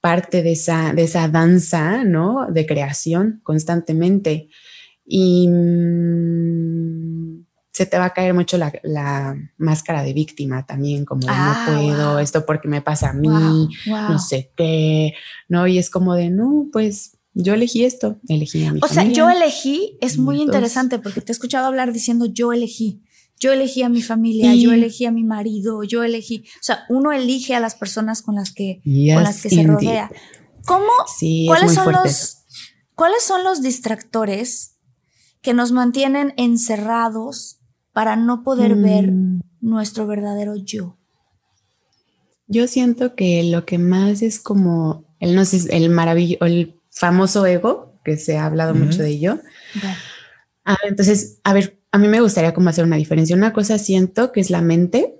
parte de esa, de esa danza, ¿no? De creación constantemente. Y mm, se te va a caer mucho la, máscara de víctima también, como no ah, puedo, esto porque me pasa a mí, no sé qué, ¿no? Y es como de, no, pues yo elegí esto, elegí a mi O sea, yo elegí es muy interesante porque te he escuchado hablar diciendo yo elegí. Yo elegí a mi familia, yo elegí a mi marido, yo elegí. O sea, uno elige a las personas con las que, con las que se rodea. ¿Cómo? ¿cuáles, son los, ¿Cuáles son los distractores que nos mantienen encerrados para no poder ver mm. nuestro verdadero yo? Yo siento que lo que más es como el, no sé, el maravilloso, el famoso ego, que se ha hablado mucho de ello. Ah, entonces, a ver, a mí me gustaría como hacer una diferencia. Una cosa siento que es la mente,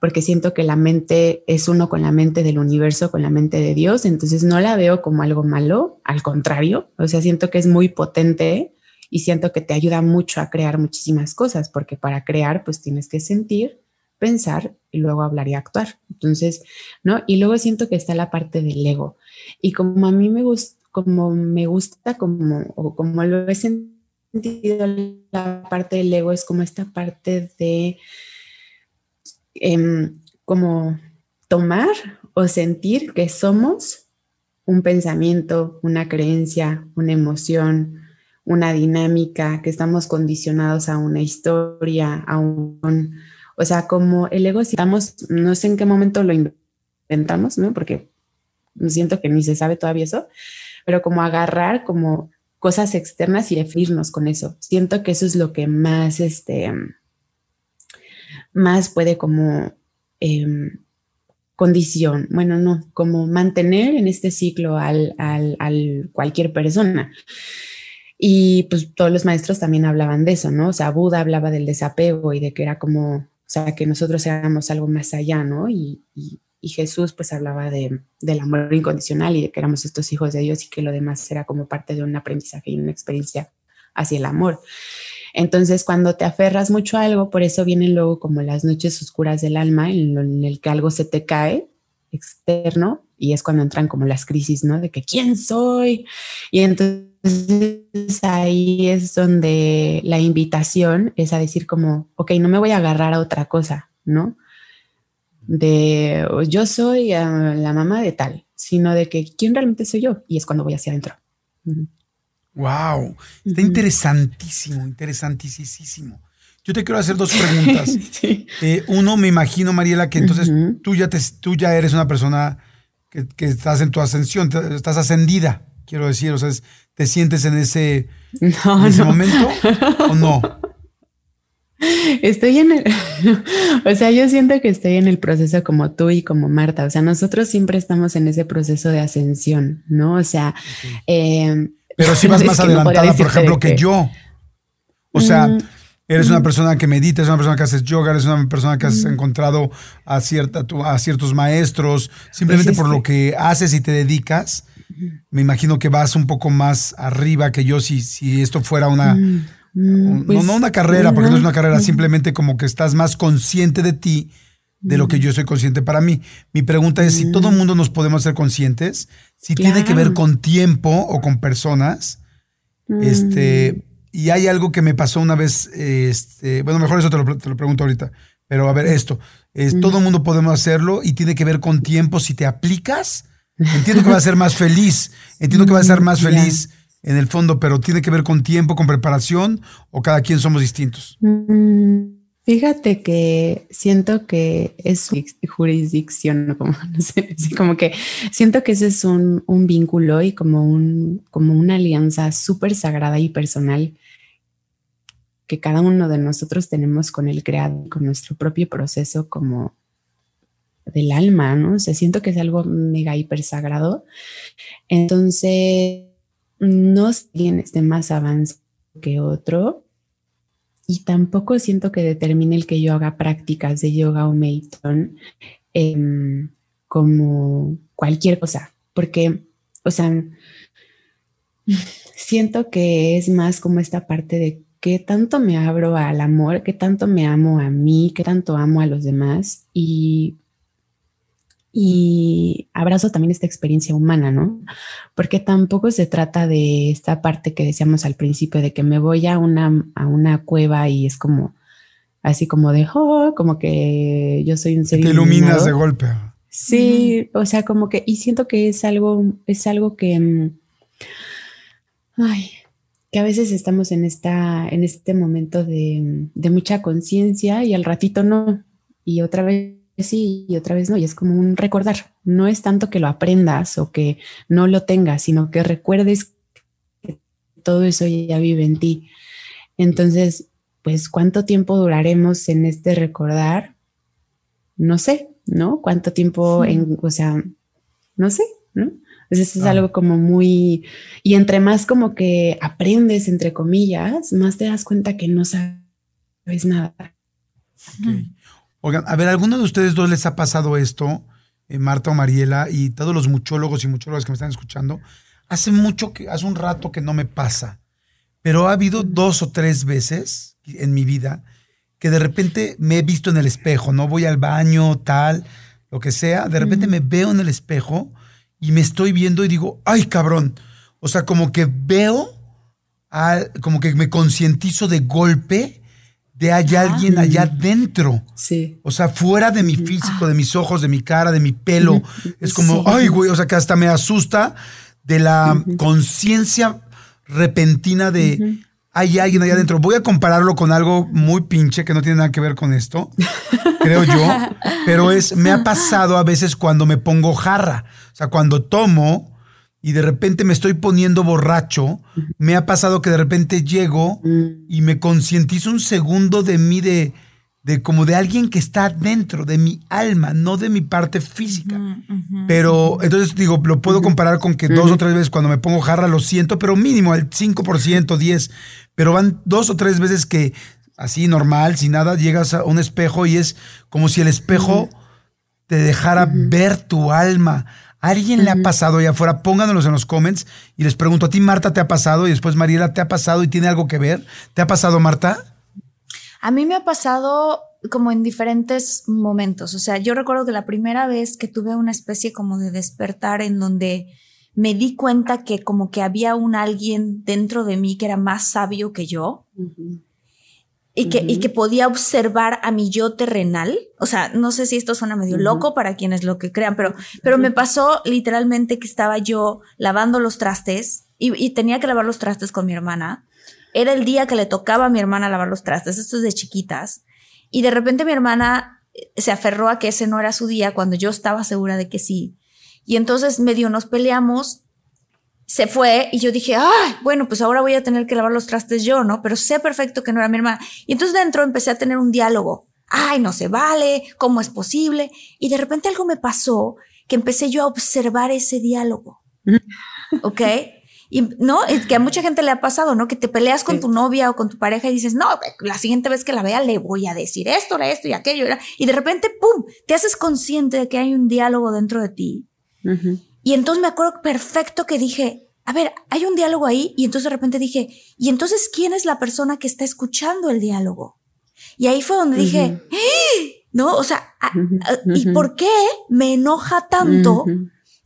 porque siento que la mente es uno con la mente del universo, con la mente de Dios, entonces no la veo como algo malo, al contrario, o sea, siento que es muy potente y siento que te ayuda mucho a crear muchísimas cosas, porque para crear pues tienes que sentir, pensar y luego hablar y actuar. Entonces, ¿no? Y luego siento que está la parte del ego. Y como a mí me gusta, como me gusta, como, o como lo he sentido, la parte del ego es como esta parte de em, como tomar o sentir que somos un pensamiento, una creencia, una emoción, una dinámica, que estamos condicionados a una historia, a un, o sea, como el ego, si estamos, no sé en qué momento lo inventamos, ¿no? Porque siento que ni se sabe todavía eso, pero como agarrar como cosas externas y definirnos con eso. Siento que eso es lo que más, este, más puede como em, condición, bueno, no, como mantener en este ciclo al, al, cualquier persona. Y pues todos los maestros también hablaban de eso, ¿no? O sea, Buda hablaba del desapego y de que era como, o sea, que nosotros éramos algo más allá, ¿no? y Jesús pues hablaba de, del amor incondicional y de que éramos estos hijos de Dios y que lo demás era como parte de un aprendizaje y una experiencia hacia el amor. Entonces, cuando te aferras mucho a algo, por eso vienen luego como las noches oscuras del alma, en, en el que algo se te cae externo y es cuando entran como las crisis, ¿no? De que quién soy. Y entonces ahí es donde la invitación es a decir como, ok, no me voy a agarrar a otra cosa, ¿no? De yo soy ah, la mamá de tal, sino de que quién realmente soy yo y es cuando voy hacia adentro. Wow, está interesantísimo, interesantísimo. Yo te quiero hacer dos preguntas. <laughs> Eh, uno, me imagino, Mariela, que entonces tú, ya te, tú ya eres una persona que, estás en tu ascensión, estás ascendida, quiero decir, o sea, ¿te sientes en ese, <laughs> momento o no? <laughs> Estoy en el, <laughs> o sea, yo siento que estoy en el proceso como tú y como Marta, o sea, nosotros siempre estamos en ese proceso de ascensión, ¿no? O sea, em, pero si vas <laughs> más adelantada, por ejemplo, que, yo. O sea, mm, eres una mm. persona que medita, eres una persona que haces yoga, eres una persona que has mm. encontrado a, cierta, a ciertos maestros, simplemente por lo que haces y te dedicas. Me imagino que vas un poco más arriba que yo si, si esto fuera una Mm, pues, no, una carrera, porque no es una carrera, simplemente como que estás más consciente de ti, de lo que mm. yo soy consciente para mí. Mi pregunta es si todo el mm. mundo nos podemos ser conscientes, si tiene que ver con tiempo o con personas. Este, y hay algo que me pasó una vez, este, bueno, mejor eso te lo, te lo pregunto ahorita, pero a ver, esto, es, todo el mundo podemos hacerlo y tiene que ver con tiempo si te aplicas. Entiendo que va a ser más feliz, entiendo que va a ser más feliz en el fondo, pero tiene que ver con tiempo, con preparación o cada quien somos distintos? Mm, fíjate que siento que es jurisdicción, como, <laughs> no sé, como que siento que ese es un, vínculo y como, un, como una alianza súper sagrada y personal que cada uno de nosotros tenemos con el creado, con nuestro propio proceso como del alma, ¿no? O sea, siento que es algo mega hiper sagrado. Entonces, no tienes este más avance que otro. Y tampoco siento que determine el que yo haga prácticas de yoga o meditación em, como cualquier cosa, porque, o sea, <laughs> siento que es más como esta parte de qué tanto me abro al amor, qué tanto me amo a mí, qué tanto amo a los demás y y abrazo también esta experiencia humana, ¿no? Porque tampoco se trata de esta parte que decíamos al principio, de que me voy a una, a una cueva y es como, así como de, oh, como que yo soy un ser. Te iluminas de golpe. Sí, o sea, como que, y siento que es algo, es algo que, mm, ay, que a veces estamos en esta, en este momento de, de mucha conciencia y al ratito no, y otra vez sí y otra vez no, y es como un recordar. No es tanto que lo aprendas o que no lo tengas, sino que recuerdes que todo eso ya vive en ti. Entonces, pues, ¿cuánto tiempo duraremos en este recordar? No sé, ¿no? ¿Cuánto tiempo en, o sea, no sé, ¿no? Entonces es algo como muy, y entre más como que aprendes, entre comillas, más te das cuenta que no sabes nada. Oigan, a ver, ¿alguno de ustedes dos les ha pasado esto, eh, Marta o Mariela, y todos los muchólogos y muchólogas que me están escuchando? Hace mucho que, hace un rato que no me pasa, pero ha habido dos o tres veces en mi vida que de repente me he visto en el espejo, no voy al baño, tal, lo que sea, de repente me veo en el espejo y me estoy viendo y digo, ay cabrón, o sea, como que veo, como que me concientizo de golpe de hay alguien allá adentro. Sí. O sea, fuera de mi físico, de mis ojos, de mi cara, de mi pelo. <laughs> Es como, ay, güey, o sea, que hasta me asusta de la conciencia repentina de hay alguien allá adentro. Voy a compararlo con algo muy pinche que no tiene nada que ver con esto, <laughs> creo yo, pero es, me ha <laughs> pasado a veces cuando me pongo jarra. O sea, cuando tomo y de repente me estoy poniendo borracho, me ha pasado que de repente llego mm. y me concientizo un segundo de mí, de, de como de alguien que está dentro de mi alma, no de mi parte física. Pero entonces digo, lo puedo comparar con que dos o tres veces cuando me pongo jarra lo siento, pero mínimo el 5%, 10%, pero van dos o tres veces que así normal, sin nada, llegas a un espejo y es como si el espejo te dejara ver tu alma alguien le ha pasado allá afuera? Pónganos en los comments y les pregunto, ¿a ti Marta te ha pasado? Y después Mariela, ¿te ha pasado y tiene algo que ver? ¿Te ha pasado Marta? A mí me ha pasado como en diferentes momentos. O sea, yo recuerdo que la primera vez que tuve una especie como de despertar en donde me di cuenta que como que había un alguien dentro de mí que era más sabio que yo y que, y que podía observar a mi yo terrenal. O sea, no sé si esto suena medio loco para quienes lo que crean, pero, pero me pasó literalmente que estaba yo lavando los trastes y, y, tenía que lavar los trastes con mi hermana. era el día que le tocaba a mi hermana lavar los trastes, esto es de chiquitas, y de repente mi hermana eh, se aferró a que ese no era su día cuando yo estaba segura de que sí. Y entonces medio nos peleamos, se fue y yo dije, ay, bueno, pues ahora voy a tener que lavar los trastes yo, ¿no? Pero sé perfecto que no era mi hermana. Y entonces dentro empecé a tener un diálogo. Ay, no se vale, ¿cómo es posible? Y de repente algo me pasó que empecé yo a observar ese diálogo. ¿Ok? Y no, es que a mucha gente le ha pasado, ¿no? Que te peleas con tu novia o con tu pareja y dices, no, la siguiente vez que la vea le voy a decir esto, esto y aquello. Y de repente, ¡pum! Te haces consciente de que hay un diálogo dentro de ti. Y entonces me acuerdo perfecto que dije, a ver, hay un diálogo ahí. Y entonces de repente dije, ¿y entonces quién es la persona que está escuchando el diálogo? Y ahí fue donde dije, ¡Ah! ¿no? O sea, ¿y por qué me enoja tanto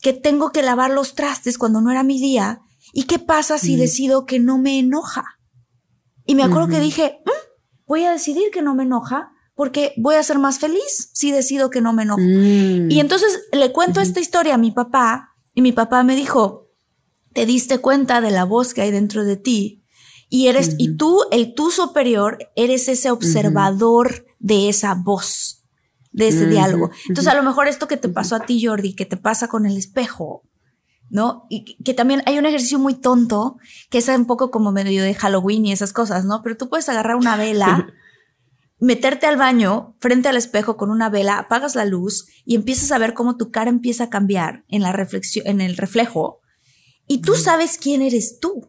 que tengo que lavar los trastes cuando no era mi día? ¿Y qué pasa si decido que no me enoja? Y me acuerdo que dije, mm, voy a decidir que no me enoja porque voy a ser más feliz si decido que no me enojo. Mm. Y entonces le cuento esta historia a mi papá y mi papá me dijo, te diste cuenta de la voz que hay dentro de ti y eres, y tú, el tú superior, eres ese observador de esa voz, de ese diálogo. Entonces a lo mejor esto que te pasó a ti, Jordi, que te pasa con el espejo, ¿no? Y que también hay un ejercicio muy tonto, que es un poco como medio de Halloween y esas cosas, ¿no? Pero tú puedes agarrar una vela, <laughs> meterte al baño frente al espejo con una vela, apagas la luz y empiezas a ver cómo tu cara empieza a cambiar en la reflexión, en el reflejo, y tú sabes quién eres tú.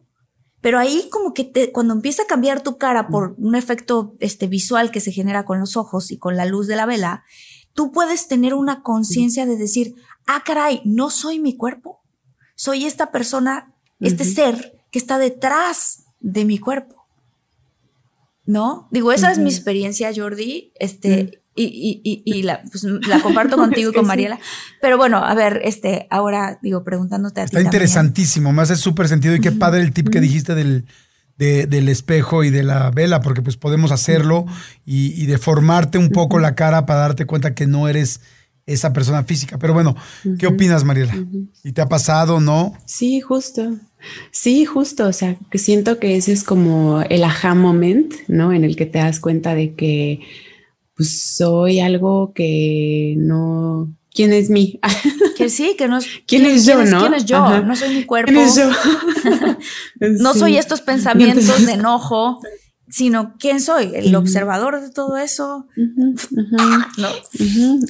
Pero ahí como que te, cuando empieza a cambiar tu cara por un efecto este, visual que se genera con los ojos y con la luz de la vela, tú puedes tener una conciencia de decir, ah, caray, no soy mi cuerpo. Soy esta persona, este ser que está detrás de mi cuerpo. ¿No? Digo, esa es mi experiencia, Jordi, este, y, y, y, la, pues, la, comparto <laughs> contigo y con Mariela. Pero bueno, a ver, este, ahora digo, preguntándote a Está interesantísimo, me hace súper sentido y qué padre el tip que dijiste del, del espejo y de la vela, porque pues podemos hacerlo y, y deformarte un poco la cara para darte cuenta que no eres esa persona física. Pero bueno, ¿qué opinas, Mariela? ¿Y te ha pasado, no? Sí, justo. Sí, justo. O sea, que siento que ese es como el aha moment, ¿no? En el que te das cuenta de que pues soy algo que no. ¿Quién es mí? <laughs> Que sí, que no es. ¿Quién, es yo, no? ¿Quién es yo? No soy mi cuerpo. ¿Quién es yo? <laughs> <laughs> no soy estos pensamientos de enojo sino quién soy, el observador de todo eso. <laughs> ¿No?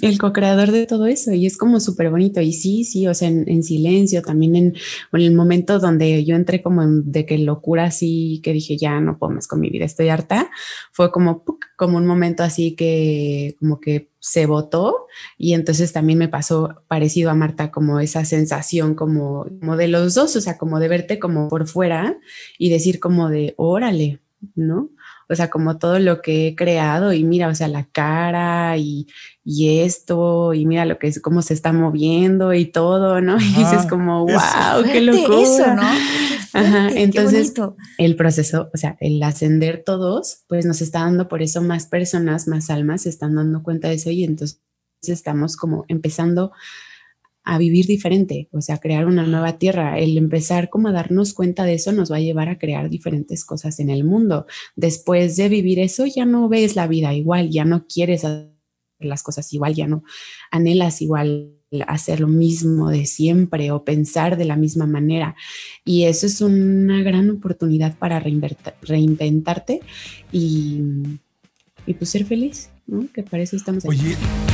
El co-creador de todo eso. Y es como súper bonito. Y sí, sí, o sea, en, silencio, también en, el momento donde yo entré como de que locura así, que dije, ya no puedo más con mi vida, estoy harta, fue como, como un momento así que como que se votó y entonces también me pasó parecido a Marta como esa sensación como, como de los dos, o sea, como de verte como por fuera y decir como de, órale, ¿no? O sea, como todo lo que he creado y mira, o sea, la cara y, esto y mira lo que es, cómo se está moviendo y todo, ¿no? <laughs> y dices como, wow, qué locura. Eso, ¿no? Ajá, entonces el proceso, o sea, el ascender todos, pues nos está dando por eso más personas, más almas se están dando cuenta de eso y entonces estamos como empezando a vivir diferente, o sea, crear una nueva tierra. El empezar como a darnos cuenta de eso nos va a llevar a crear diferentes cosas en el mundo. Después de vivir eso, ya no ves la vida igual, ya no quieres hacer las cosas igual, ya no anhelas igual hacer lo mismo de siempre o pensar de la misma manera. Y eso es una gran oportunidad para reinventarte y, y pues ser feliz, ¿no? Que para eso estamos aquí. Oye.